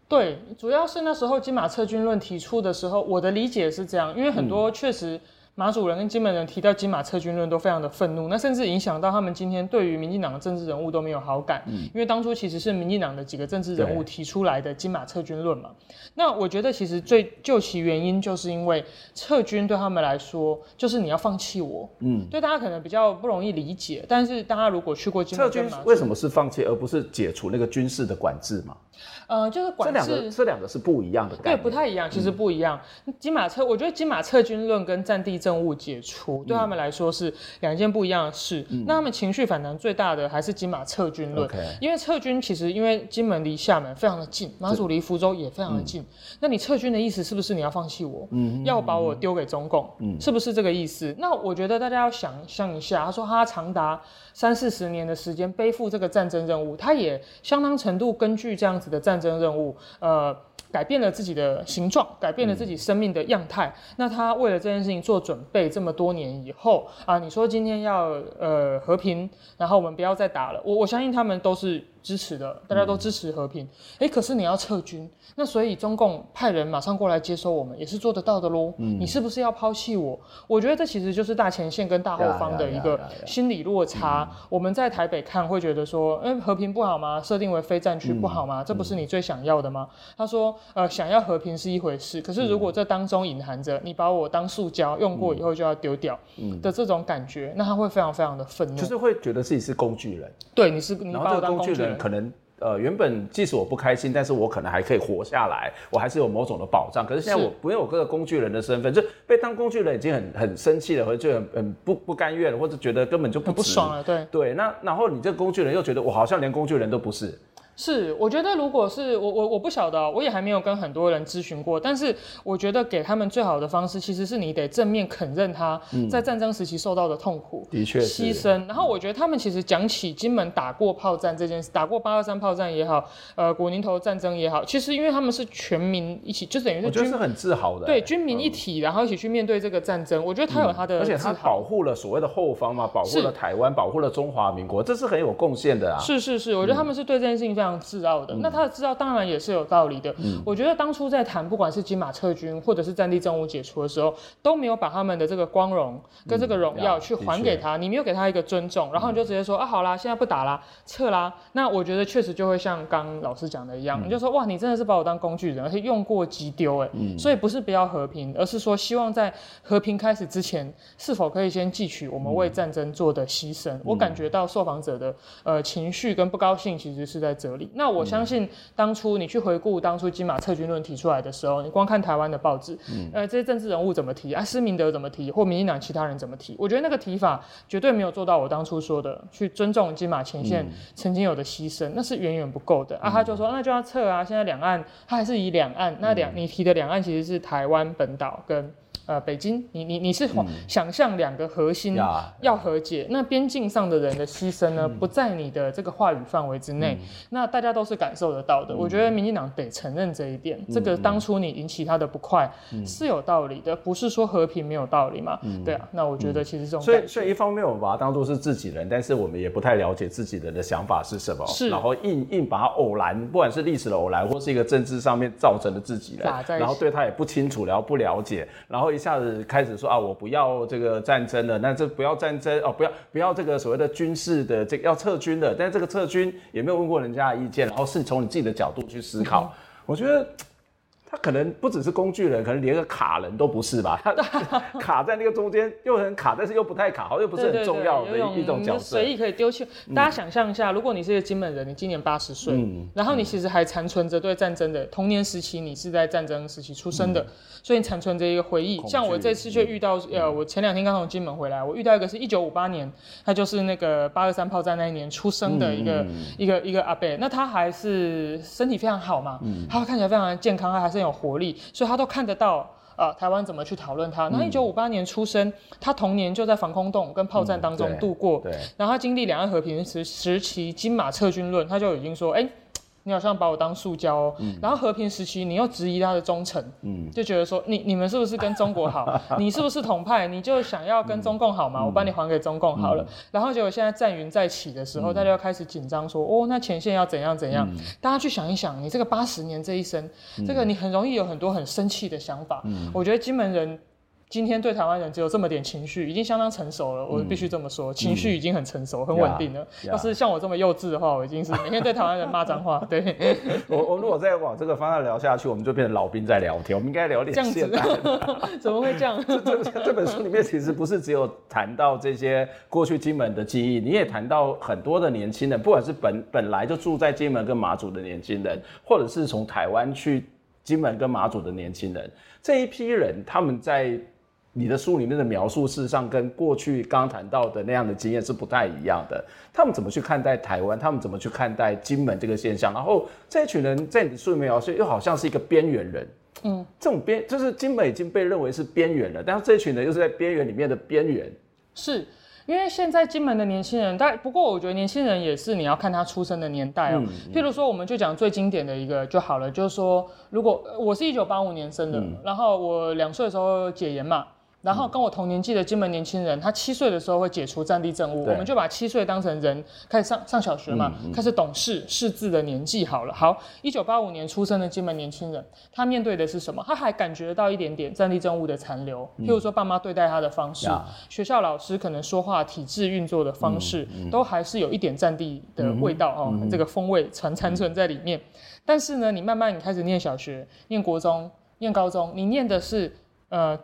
对，主要是那时候金马撤军论提出的时候，我的理解是这样，因为很多确实。马祖人跟金门人提到金马撤军论都非常的愤怒，那甚至影响到他们今天对于民进党的政治人物都没有好感，嗯，因为当初其实是民进党的几个政治人物提出来的金马撤军论嘛。那我觉得其实最究其原因，就是因为撤军对他们来说就是你要放弃我，嗯，对大家可能比较不容易理解，但是大家如果去过金马，撤军为什么是放弃而不是解除那个军事的管制嘛？呃，就是管制，这两个这两个是不一样的概念，对，不太一样，其实不一样。嗯、金马撤，我觉得金马撤军论跟战地政务解除、嗯、对他们来说是两件不一样的事。嗯、那他们情绪反弹最大的还是金马撤军论，嗯、因为撤军其实因为金门离厦门非常的近，马祖离福州也非常的近。嗯、那你撤军的意思是不是你要放弃我？嗯，要把我丢给中共？嗯，是不是这个意思？那我觉得大家要想象一下，他说他长达三四十年的时间背负这个战争任务，他也相当程度根据这样子的战争。任务，呃，改变了自己的形状，改变了自己生命的样态。嗯、那他为了这件事情做准备，这么多年以后啊，你说今天要呃和平，然后我们不要再打了，我我相信他们都是。支持的，大家都支持和平。哎、嗯，可是你要撤军，那所以中共派人马上过来接收我们，也是做得到的喽。嗯，你是不是要抛弃我？我觉得这其实就是大前线跟大后方的一个心理落差。我们在台北看会觉得说，哎，和平不好吗？设定为非战区不好吗？嗯、这不是你最想要的吗？他说，呃，想要和平是一回事，可是如果这当中隐含着你把我当塑胶用过以后就要丢掉的这种感觉，那他会非常非常的愤怒，就是会觉得自己是工具人。对，你是你把我当工具人。可能呃，原本即使我不开心，但是我可能还可以活下来，我还是有某种的保障。可是现在我不用我这个工具人的身份，就被当工具人已经很很生气了，或者就很很不不甘愿了，或者觉得根本就不不爽了。对对，那然后你这个工具人又觉得我好像连工具人都不是。是，我觉得如果是我我我不晓得，我也还没有跟很多人咨询过，但是我觉得给他们最好的方式，其实是你得正面肯认他在战争时期受到的痛苦、的确牺牲。然后我觉得他们其实讲起金门打过炮战这件事，打过八二三炮战也好，呃，古宁头战争也好，其实因为他们是全民一起，就等于是军，我觉得是很自豪的，对，军民一体，然后一起去面对这个战争。我觉得他有他的，而且他保护了所谓的后方嘛，保护了台湾，保护了中华民国，这是很有贡献的啊。是是是，我觉得他们是对这件事情非常自傲的。那他的自傲当然也是有道理的。嗯，我觉得当初在谈不管是金马撤军或者是战地政务解除的时候，都没有把他们的这个光荣跟这个荣耀去还给他，你没有给他一个尊重，然后你就直接说啊，好啦，现在不打啦，撤啦。那我觉得确实就会像刚老师讲的一样，你就说哇，你真的是把我当工具人，而且用过即丢哎。嗯，所以不是不要和平，而是说希望在和平开始之前，是否可以先记取我们为战争做的牺牲。我感觉到受访者的呃情绪跟不高兴其实是在这里。那我相信。当初你去回顾当初金马策军论提出来的时候，你光看台湾的报纸，嗯、呃，这些政治人物怎么提啊？施明德怎么提，或民进党其他人怎么提？我觉得那个提法绝对没有做到我当初说的去尊重金马前线曾经有的牺牲，嗯、那是远远不够的啊！他就说那就要撤啊！现在两岸他还是以两岸，那两你提的两岸其实是台湾本岛跟。呃，北京，你你你是想象两个核心要和解，嗯、那边境上的人的牺牲呢，嗯、不在你的这个话语范围之内，嗯、那大家都是感受得到的。嗯、我觉得民进党得承认这一点，嗯、这个当初你引起他的不快是有道理的，不是说和平没有道理嘛？嗯、对啊，那我觉得其实这种，所以所以一方面我们把它当做是自己人，但是我们也不太了解自己人的想法是什么，是，然后硬硬把它偶然，不管是历史的偶然，或是一个政治上面造成的自己人，然后对他也不清楚，然后不了解，然后一下子开始说啊，我不要这个战争了，那这不要战争哦，不要不要这个所谓的军事的这个要撤军的，但是这个撤军也没有问过人家的意见，然后是从你自己的角度去思考，嗯、我觉得他可能不只是工具人，可能连个卡人都不是吧？他 卡在那个中间，又很卡，但是又不太卡，好像又不是很重要的一种角色。随意可以丢弃。大家想象一下，如果你是一个金门人，你今年八十岁，然后你其实还残存着对战争的童年时期，你是在战争时期出生的，所以你残存着一个回忆。像我这次就遇到，呃，我前两天刚从金门回来，我遇到一个是一九五八年，他就是那个八二三炮战那一年出生的一个一个一个阿伯，那他还是身体非常好嘛，他看起来非常的健康，他还是很有活力。所以他都看得到啊、呃，台湾怎么去讨论他。那一九五八年出生，他童年就在防空洞跟炮战当中度过。对。然后他经历两岸和平时时期金马撤军论，他就已经说，哎、欸。你好像把我当塑胶、哦，嗯、然后和平时期你又质疑他的忠诚，嗯、就觉得说你你们是不是跟中国好？你是不是统派？你就想要跟中共好吗？嗯、我帮你还给中共好了。嗯、然后结果现在战云再起的时候，嗯、大家又开始紧张说，哦，那前线要怎样怎样？嗯、大家去想一想，你这个八十年这一生，嗯、这个你很容易有很多很生气的想法。嗯、我觉得金门人。今天对台湾人只有这么点情绪，已经相当成熟了。我必须这么说，情绪已经很成熟、很稳定了。要是像我这么幼稚的话，我已经是 每天对台湾人骂脏话。对，我我如果再往这个方向聊下去，我们就变成老兵在聊天。我们应该聊点现代。怎么会这样？这这这本书里面其实不是只有谈到这些过去金门的记忆，你也谈到很多的年轻人，不管是本本来就住在金门跟马祖的年轻人，或者是从台湾去金门跟马祖的年轻人，这一批人他们在。你的书里面的描述，事实上跟过去刚谈到的那样的经验是不太一样的。他们怎么去看待台湾？他们怎么去看待金门这个现象？然后这一群人在你的书里面描述，又好像是一个边缘人。嗯，这种边就是金门已经被认为是边缘了，但是这一群人又是在边缘里面的边缘。是因为现在金门的年轻人，但不过我觉得年轻人也是你要看他出生的年代哦、喔。嗯嗯、譬如说，我们就讲最经典的一个就好了，就是说，如果我是一九八五年生的，嗯、然后我两岁的时候解严嘛。然后跟我同年纪的金门年轻人，他七岁的时候会解除战地政务，我们就把七岁当成人，开始上上小学嘛，嗯嗯、开始懂事识字的年纪好了。好，一九八五年出生的金门年轻人，他面对的是什么？他还感觉到一点点战地政务的残留，譬如说爸妈对待他的方式，嗯、学校老师可能说话体制运作的方式，都还是有一点战地的味道哦，这个风味残残存在里面。但是呢，你慢慢你开始念小学、念国中、念高中，你念的是呃。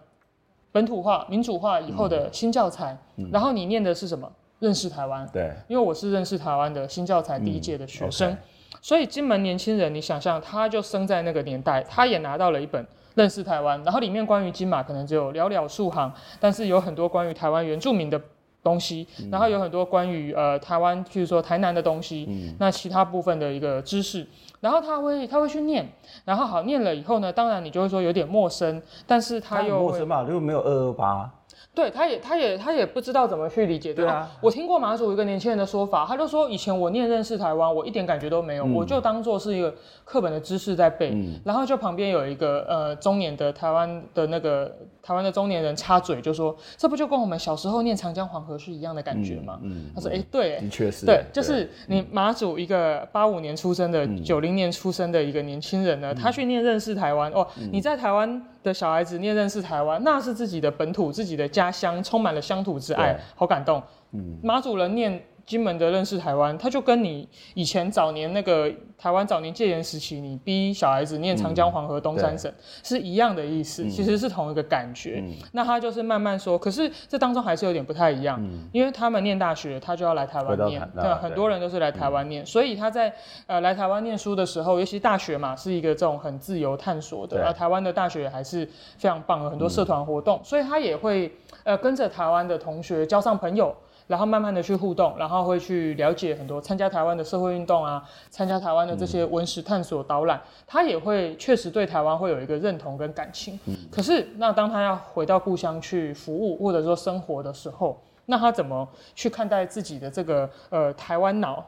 本土化、民主化以后的新教材，嗯、然后你念的是什么？认识台湾。对，因为我是认识台湾的新教材第一届的学生，所以金门年轻人，你想象他就生在那个年代，他也拿到了一本认识台湾，然后里面关于金马可能只有寥寥数行，但是有很多关于台湾原住民的东西，然后有很多关于呃台湾，譬如说台南的东西，嗯、那其他部分的一个知识。然后他会他会去念，然后好念了以后呢，当然你就会说有点陌生，但是他又陌生嘛，就没有二二八。对，他也他也他也不知道怎么去理解。对啊，我听过马祖一个年轻人的说法，他就说以前我念认识台湾，我一点感觉都没有，嗯、我就当做是一个课本的知识在背，嗯、然后就旁边有一个呃中年的台湾的那个台湾的中年人插嘴就说，这不就跟我们小时候念长江黄河是一样的感觉吗？嗯，嗯他说哎对，的确是，对，就是你马祖一个八五年出生的九零、嗯、年出生的一个年轻人呢，他去念认识台湾哦，你在台湾。的小孩子念认识台湾，那是自己的本土，自己的家乡，充满了乡土之爱，好感动。嗯，马祖人念。金门的认识台湾，他就跟你以前早年那个台湾早年戒严时期，你逼小孩子念长江黄河东三省、嗯、是一样的意思，嗯、其实是同一个感觉。嗯、那他就是慢慢说，可是这当中还是有点不太一样，嗯、因为他们念大学，他就要来台湾念，对，对很多人都是来台湾念，嗯、所以他在呃来台湾念书的时候，尤其大学嘛，是一个这种很自由探索的，而对台湾的大学还是非常棒，有很多社团活动，嗯、所以他也会呃跟着台湾的同学交上朋友。然后慢慢的去互动，然后会去了解很多，参加台湾的社会运动啊，参加台湾的这些文史探索导览，嗯、他也会确实对台湾会有一个认同跟感情。嗯、可是，那当他要回到故乡去服务或者说生活的时候，那他怎么去看待自己的这个呃台湾脑，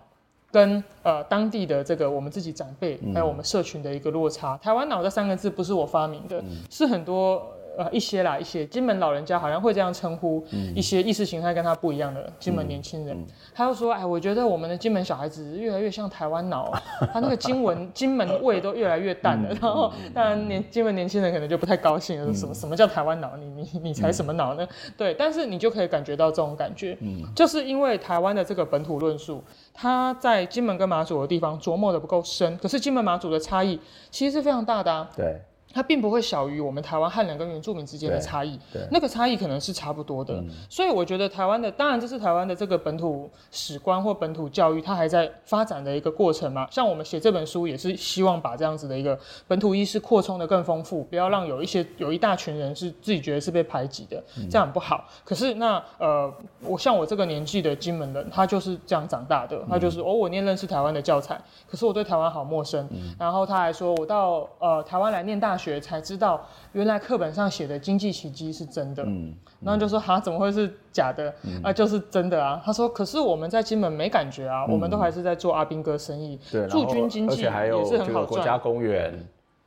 跟呃当地的这个我们自己长辈还有我们社群的一个落差？嗯、台湾脑这三个字不是我发明的，嗯、是很多。呃，一些啦，一些金门老人家好像会这样称呼一些意识形态跟他不一样的金门年轻人。嗯嗯、他就说：“哎，我觉得我们的金门小孩子越来越像台湾脑，他那个金文金门味都越来越淡了。嗯”然后，当然年金门年轻人可能就不太高兴了，什么什么叫台湾脑？你你你才什么脑呢？嗯、对，但是你就可以感觉到这种感觉，嗯、就是因为台湾的这个本土论述，他在金门跟马祖的地方琢磨的不够深，可是金门马祖的差异其实是非常大的啊。对。它并不会小于我们台湾汉人跟原住民之间的差异，那个差异可能是差不多的。嗯、所以我觉得台湾的，当然这是台湾的这个本土史观或本土教育，它还在发展的一个过程嘛。像我们写这本书，也是希望把这样子的一个本土意识扩充的更丰富，不要让有一些有一大群人是自己觉得是被排挤的，这样很不好。嗯、可是那呃，我像我这个年纪的金门人，他就是这样长大的，他就是哦，我念认识台湾的教材，可是我对台湾好陌生。嗯、然后他还说我到呃台湾来念大学。学才知道，原来课本上写的经济奇迹是真的。嗯，然后就说哈，怎么会是假的？嗯、啊，就是真的啊。他说，可是我们在金门没感觉啊，嗯、我们都还是在做阿兵哥生意，驻军经济也是很好赚。国家公园。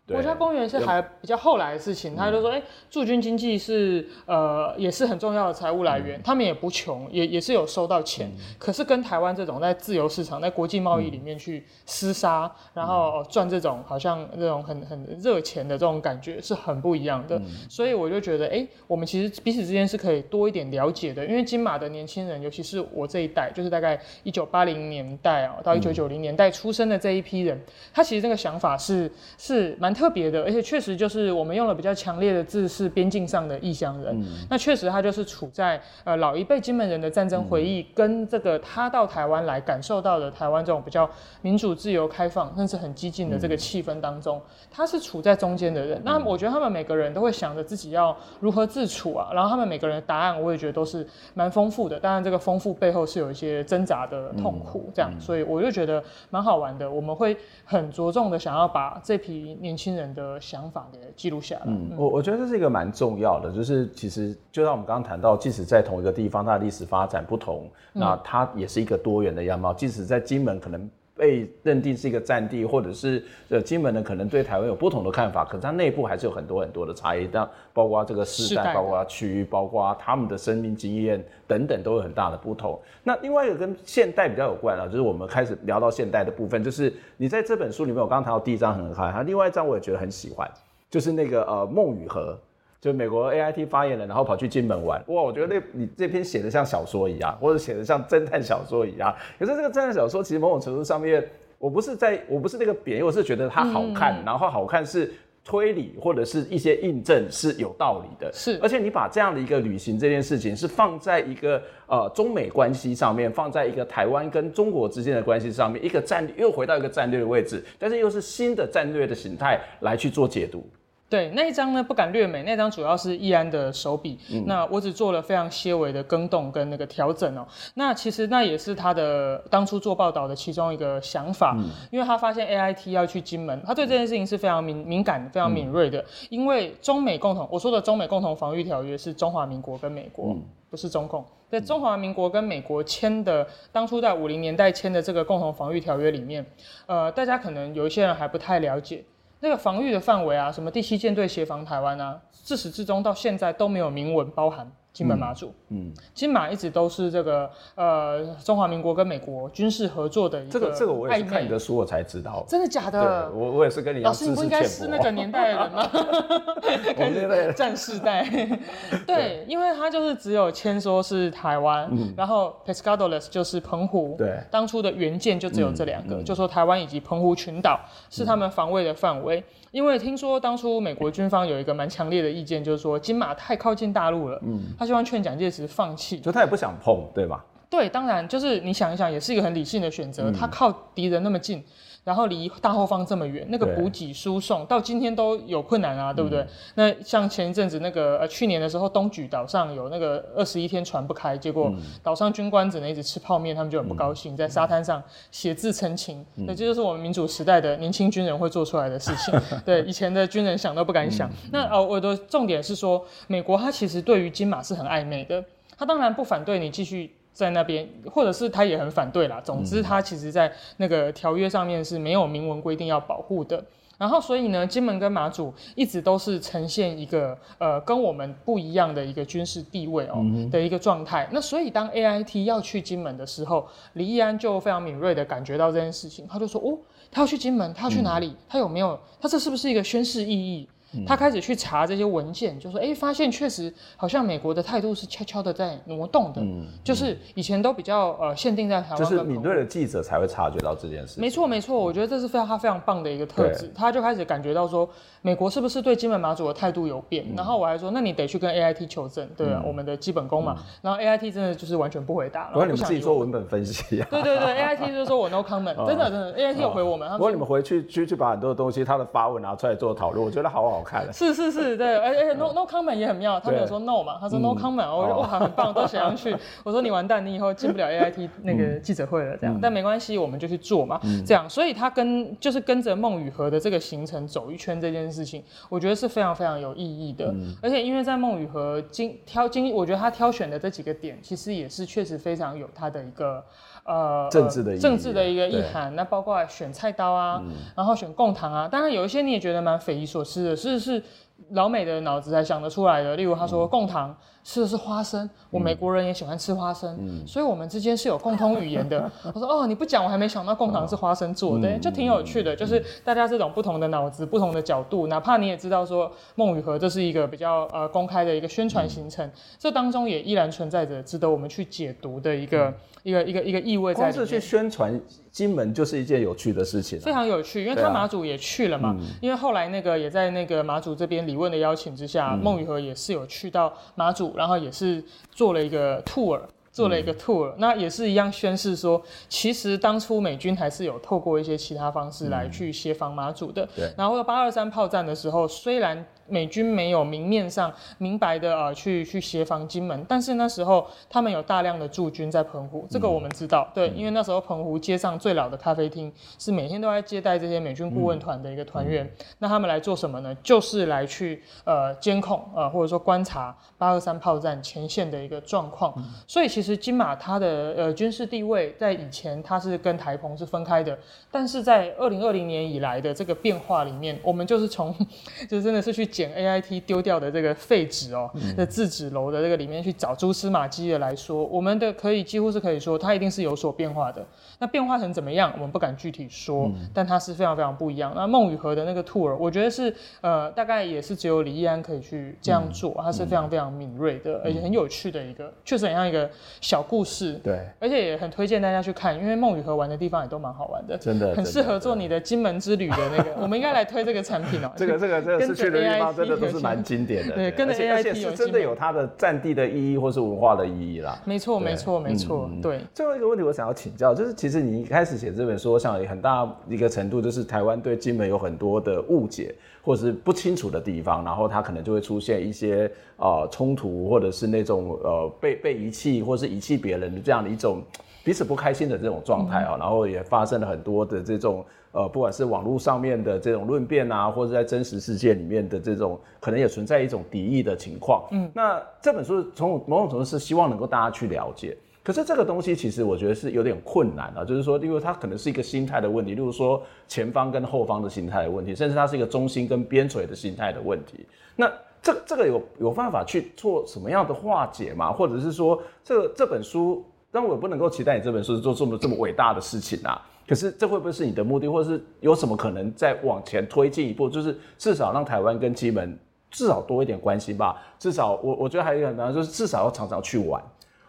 国家公园是还比较后来的事情，他就说，哎，驻军经济是呃也是很重要的财务来源，他们也不穷，也也是有收到钱，可是跟台湾这种在自由市场、在国际贸易里面去厮杀，然后赚这种好像这种很很热钱的这种感觉是很不一样的，所以我就觉得，哎，我们其实彼此之间是可以多一点了解的，因为金马的年轻人，尤其是我这一代，就是大概一九八零年代啊到一九九零年代出生的这一批人，他其实这个想法是是蛮。特别的，而且确实就是我们用了比较强烈的字，是边境上的异乡人。嗯、那确实他就是处在呃老一辈金门人的战争回忆，嗯、跟这个他到台湾来感受到的台湾这种比较民主、自由、开放，甚至很激进的这个气氛当中，他是处在中间的人。嗯、那我觉得他们每个人都会想着自己要如何自处啊，然后他们每个人的答案，我也觉得都是蛮丰富的。当然，这个丰富背后是有一些挣扎的痛苦，这样，嗯、所以我就觉得蛮好玩的。我们会很着重的想要把这批年轻。新人的想法给记录下来。嗯，我我觉得这是一个蛮重要的，就是其实就像我们刚刚谈到，即使在同一个地方，它的历史发展不同，嗯、那它也是一个多元的样貌。即使在金门可能被认定是一个战地，或者是呃金门呢可能对台湾有不同的看法，可是它内部还是有很多很多的差异。但包括这个世代，包括区域，包括他们的生命经验等等，都有很大的不同。那另外一个跟现代比较有关啊，就是我们开始聊到现代的部分，就是你在这本书里面，我刚刚谈到第一章很嗨，哈，另外一章我也觉得很喜欢，就是那个呃孟雨荷，就美国 AIT 发言人，然后跑去金门玩，哇，我觉得那你这篇写的像小说一样，或者写的像侦探小说一样。可是这个侦探小说其实某种程度上面，我不是在我不是那个贬义，我是觉得它好看，嗯、然后好看是。推理或者是一些印证是有道理的，是，而且你把这样的一个旅行这件事情是放在一个呃中美关系上面，放在一个台湾跟中国之间的关系上面，一个战略又回到一个战略的位置，但是又是新的战略的形态来去做解读。对，那一张呢，不敢略美，那张主要是易安的手笔，嗯、那我只做了非常些微的更动跟那个调整哦。那其实那也是他的当初做报道的其中一个想法，嗯、因为他发现 AIT 要去金门，他对这件事情是非常敏敏感、非常敏锐的。嗯、因为中美共同，我说的中美共同防御条约是中华民国跟美国，嗯、不是中共。在中华民国跟美国签的，当初在五零年代签的这个共同防御条约里面，呃，大家可能有一些人还不太了解。那个防御的范围啊，什么第七舰队协防台湾啊，自始至终到现在都没有明文包含。金门马祖，嗯，金马一直都是这个呃中华民国跟美国军事合作的一个。这个这个我也是看你的书我才知道。真的假的？我我也是跟你。老师，你不应该是那个年代的人吗？我们那个战士代。对，因为他就是只有签说是台湾，然后 Pescadores 就是澎湖。对。当初的原件就只有这两个，就说台湾以及澎湖群岛是他们防卫的范围。因为听说当初美国军方有一个蛮强烈的意见，就是说金马太靠近大陆了，嗯，他希望劝蒋介石放弃，就他也不想碰，对吧？对，当然就是你想一想，也是一个很理性的选择，嗯，他靠敌人那么近。然后离大后方这么远，那个补给输送到今天都有困难啊，对不对？那像前一阵子那个呃去年的时候，东莒岛上有那个二十一天船不开，结果岛上军官只能一直吃泡面，他们就很不高兴，在沙滩上写字陈情。那这就是我们民主时代的年轻军人会做出来的事情。对，以前的军人想都不敢想。那呃，我的重点是说，美国它其实对于金马是很暧昧的，他当然不反对你继续。在那边，或者是他也很反对啦。总之，他其实在那个条约上面是没有明文规定要保护的。然后，所以呢，金门跟马祖一直都是呈现一个呃跟我们不一样的一个军事地位哦的一个状态。那所以，当 AIT 要去金门的时候，李易安就非常敏锐的感觉到这件事情，他就说：“哦，他要去金门，他要去哪里？他有没有？他这是不是一个宣示意义？”他开始去查这些文件，就说，哎，发现确实好像美国的态度是悄悄的在挪动的，嗯，就是以前都比较呃限定在台湾，就是敏锐的记者才会察觉到这件事。没错没错，我觉得这是非常他非常棒的一个特质，他就开始感觉到说，美国是不是对金门马祖的态度有变？然后我还说，那你得去跟 AIT 求证，对啊，我们的基本功嘛。然后 AIT 真的就是完全不回答了，不过你们自己做文本分析啊。对对对，AIT 就是说我 no comment，真的真的，AIT 有回我们。不过你们回去去去把很多的东西，他的发文拿出来做讨论，我觉得好好看。是是是，对，而且 no no comment 也很妙，他没有说 no 嘛，他说 no comment，我觉得哇很棒，都写上去。我说你完蛋，你以后进不了 AIT 那个记者会了，这样，但没关系，我们就去做嘛，这样。所以他跟就是跟着孟雨荷的这个行程走一圈这件事情，我觉得是非常非常有意义的。而且因为在孟雨和经挑经，我觉得他挑选的这几个点，其实也是确实非常有他的一个。呃，政治的意政治的一个意涵，那包括选菜刀啊，然后选贡糖啊，当然有一些你也觉得蛮匪夷所思的，是是老美的脑子才想得出来的。例如他说贡糖吃的是花生，我美国人也喜欢吃花生，所以我们之间是有共通语言的。我说哦，你不讲我还没想到贡糖是花生做的，就挺有趣的。就是大家这种不同的脑子、不同的角度，哪怕你也知道说孟雨荷这是一个比较呃公开的一个宣传行程，这当中也依然存在着值得我们去解读的一个。一个一个一个意味在里面。光是去宣传金门就是一件有趣的事情，非常有趣，因为他马祖也去了嘛。因为后来那个也在那个马祖这边李问的邀请之下，孟雨荷也是有去到马祖，然后也是做了一个 tour，做了一个 tour，那也是一样宣示说，其实当初美军还是有透过一些其他方式来去协防马祖的。对。然后八二三炮战的时候，虽然。美军没有明面上明白的啊去去协防金门，但是那时候他们有大量的驻军在澎湖，这个我们知道，嗯、对，因为那时候澎湖街上最老的咖啡厅是每天都在接待这些美军顾问团的一个团员，嗯、那他们来做什么呢？就是来去呃监控呃或者说观察八二三炮战前线的一个状况，嗯、所以其实金马它的呃军事地位在以前它是跟台澎是分开的，但是在二零二零年以来的这个变化里面，我们就是从 就真的是去。捡 AIT 丢掉的这个废纸哦，的自纸楼的这个里面去找蛛丝马迹的来说，我们的可以几乎是可以说，它一定是有所变化的。那变化成怎么样，我们不敢具体说，但它是非常非常不一样。那孟雨荷的那个 tour，我觉得是呃，大概也是只有李易安可以去这样做，它是非常非常敏锐的，而且很有趣的一个，确实很像一个小故事。对，而且也很推荐大家去看，因为孟雨荷玩的地方也都蛮好玩的，真的很适合做你的金门之旅的那个。我们应该来推这个产品哦。这个这个这个是去的地方，真的都是蛮经典的。对，跟着 AIT 有真的有它的占地的意义或是文化的意义啦。没错，没错，没错。对。最后一个问题，我想要请教，就是其实你一开始写这本书，我想很大一个程度就是台湾对金门有很多的误解或者是不清楚的地方，然后它可能就会出现一些呃冲突，或者是那种呃被被遗弃或是遗弃别人的这样的一种彼此不开心的这种状态啊，然后也发生了很多的这种。呃，不管是网络上面的这种论辩啊，或者在真实世界里面的这种，可能也存在一种敌意的情况。嗯，那这本书从某种程度是希望能够大家去了解，可是这个东西其实我觉得是有点困难啊，就是说，因为它可能是一个心态的问题，例如说前方跟后方的心态的问题，甚至它是一个中心跟边陲的心态的问题。那这这个有有办法去做什么样的化解吗？或者是说，这这本书，但我也不能够期待你这本书做这么这么伟大的事情啊。可是这会不会是你的目的，或者是有什么可能再往前推进一步？就是至少让台湾跟金门至少多一点关系吧。至少我我觉得还有一个很重要，就是至少要常常去玩。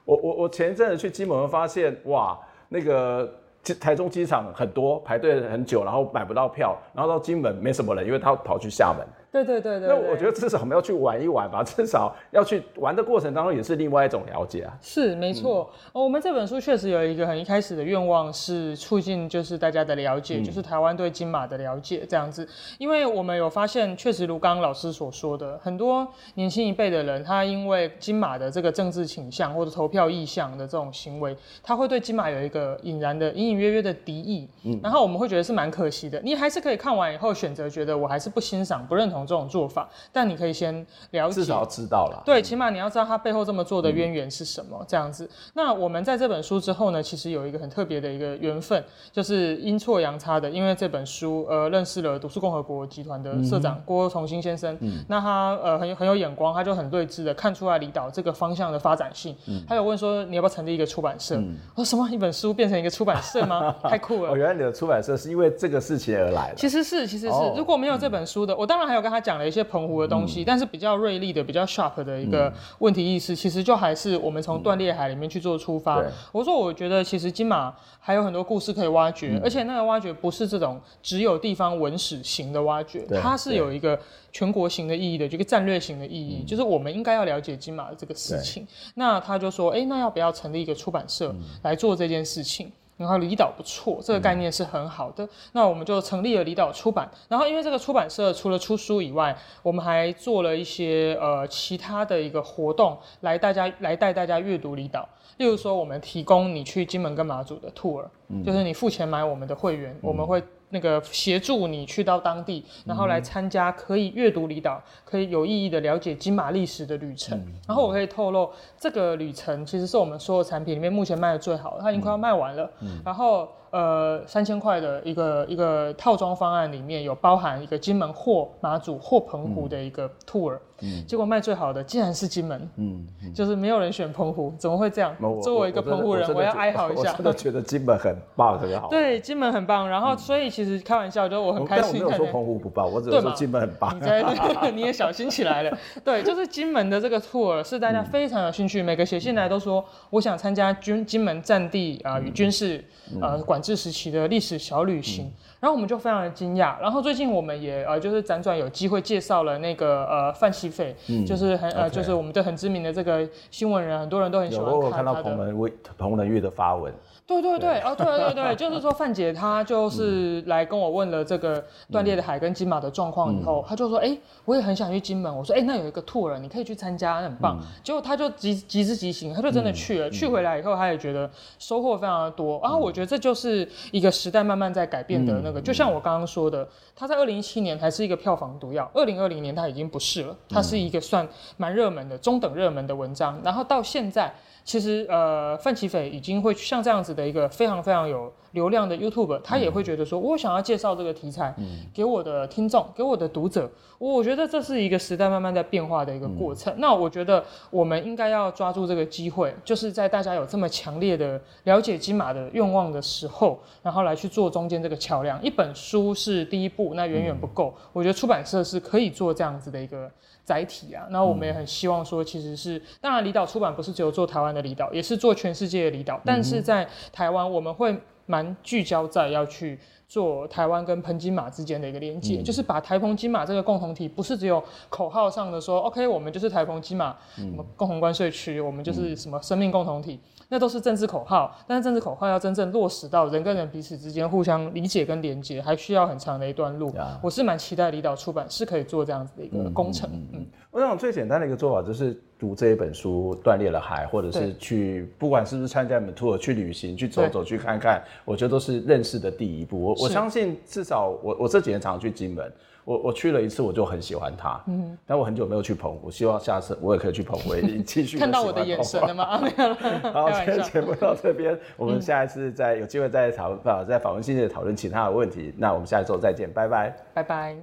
我我我前一阵子去金门发现，哇，那个台中机场很多排队很久，然后买不到票，然后到金门没什么人，因为他跑去厦门。对对对对，那我觉得至少我们要去玩一玩吧，至少要去玩的过程当中也是另外一种了解啊。是没错，嗯、我们这本书确实有一个很一开始的愿望是促进就是大家的了解，嗯、就是台湾对金马的了解这样子。因为我们有发现，确实如刚刚老师所说的，很多年轻一辈的人，他因为金马的这个政治倾向或者投票意向的这种行为，他会对金马有一个隐然的、隐隐约约的敌意。嗯，然后我们会觉得是蛮可惜的。你还是可以看完以后选择觉得我还是不欣赏、不认同。这种做法，但你可以先了解，至少要知道了。对，起码你要知道他背后这么做的渊源是什么，嗯、这样子。那我们在这本书之后呢，其实有一个很特别的一个缘分，就是阴错阳差的，因为这本书呃认识了读书共和国集团的社长、嗯、郭崇新先生。嗯，那他呃很有很有眼光，他就很睿智的看出来离岛这个方向的发展性。嗯，他有问说你要不要成立一个出版社？嗯，我说什么一本书变成一个出版社吗？太酷了！哦，原来你的出版社是因为这个事情而来的。其实是，其实是，哦、如果没有这本书的，我当然还有个。跟他讲了一些澎湖的东西，嗯、但是比较锐利的、比较 sharp 的一个问题意识，嗯、其实就还是我们从断裂海里面去做出发。嗯、我说，我觉得其实金马还有很多故事可以挖掘，嗯、而且那个挖掘不是这种只有地方文史型的挖掘，它是有一个全国型的意义的，这个战略型的意义，嗯、就是我们应该要了解金马的这个事情。那他就说，哎，那要不要成立一个出版社来做这件事情？然后离岛不错，这个概念是很好的。嗯、那我们就成立了离岛出版。然后因为这个出版社除了出书以外，我们还做了一些呃其他的一个活动，来大家来带大家阅读离岛。例如说，我们提供你去金门跟马祖的 tour，、嗯、就是你付钱买我们的会员，嗯、我们会。那个协助你去到当地，然后来参加可以阅读离岛，可以有意义的了解金马历史的旅程。嗯、然后我可以透露，这个旅程其实是我们所有产品里面目前卖的最好的，它已经快要卖完了。嗯、然后。呃，三千块的一个一个套装方案里面有包含一个金门或马祖或澎湖的一个 tour，嗯，结果卖最好的竟然是金门，嗯，就是没有人选澎湖，怎么会这样？作为一个澎湖人，我要哀嚎一下。我真的觉得金门很棒，很好。对，金门很棒。然后，所以其实开玩笑，就我很开心。我没有 说澎湖不棒，我只是说金门很棒。你在，你也小心起来了。对，就是金门的这个 tour 是大家非常有兴趣，每个写信来都说，我想参加军金门战地啊与军事呃管。治时期的历史小旅行，嗯、然后我们就非常的惊讶。然后最近我们也呃，就是辗转有机会介绍了那个呃范西斐，嗯、就是很呃就是我们的很知名的这个新闻人，很多人都很喜欢看他的。我看到彭仁月彭文玉的发文。对对对，哦对对对，就是说范姐她就是来跟我问了这个断裂的海跟金马的状况以后，她就说，哎，我也很想去金门，我说，哎，那有一个 tour，你可以去参加，很棒。结果她就急急之急行，她就真的去了，去回来以后，她也觉得收获非常的多。然后我觉得这就是一个时代慢慢在改变的那个，就像我刚刚说的，它在二零一七年还是一个票房毒药，二零二零年它已经不是了，它是一个算蛮热门的中等热门的文章，然后到现在。其实，呃，范奇斐已经会像这样子的一个非常非常有流量的 YouTuber，他也会觉得说，我想要介绍这个题材给我的听众，给我的读者。我觉得这是一个时代慢慢在变化的一个过程。那我觉得我们应该要抓住这个机会，就是在大家有这么强烈的了解金马的愿望的时候，然后来去做中间这个桥梁。一本书是第一步，那远远不够。我觉得出版社是可以做这样子的一个载体啊。那我们也很希望说，其实是当然，离岛出版不是只有做台湾的离岛，也是做全世界的离岛。但是在台湾，我们会。蛮聚焦在要去做台湾跟澎金马之间的一个连接，嗯、就是把台澎金马这个共同体，不是只有口号上的说，OK，我们就是台澎金马，什么共同关税区，我们就是什么生命共同体。嗯那都是政治口号，但是政治口号要真正落实到人跟人彼此之间互相理解跟连接，还需要很长的一段路。Yeah. 我是蛮期待离岛出版是可以做这样子的一个工程。嗯，嗯，嗯，我想最简单的一个做法就是读这一本书《断裂了海》，或者是去不管是不是参加你们 tour 去旅行去走走去看看，我觉得都是认识的第一步。我我相信至少我我这几年常常去金门。我我去了一次，我就很喜欢它。嗯，但我很久没有去澎湖，希望下次我也可以去澎湖，继续看到我的眼神了吗？没有了。好，今天节目到这边，我们下一次再有机会再讨论，再访问新的讨论其他的问题。那我们下一周再见，拜拜，拜拜。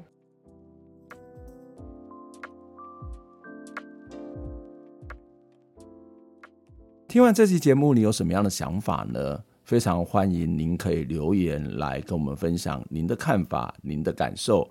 听完这期节目，你有什么样的想法呢？非常欢迎您可以留言来跟我们分享您的看法、您的感受。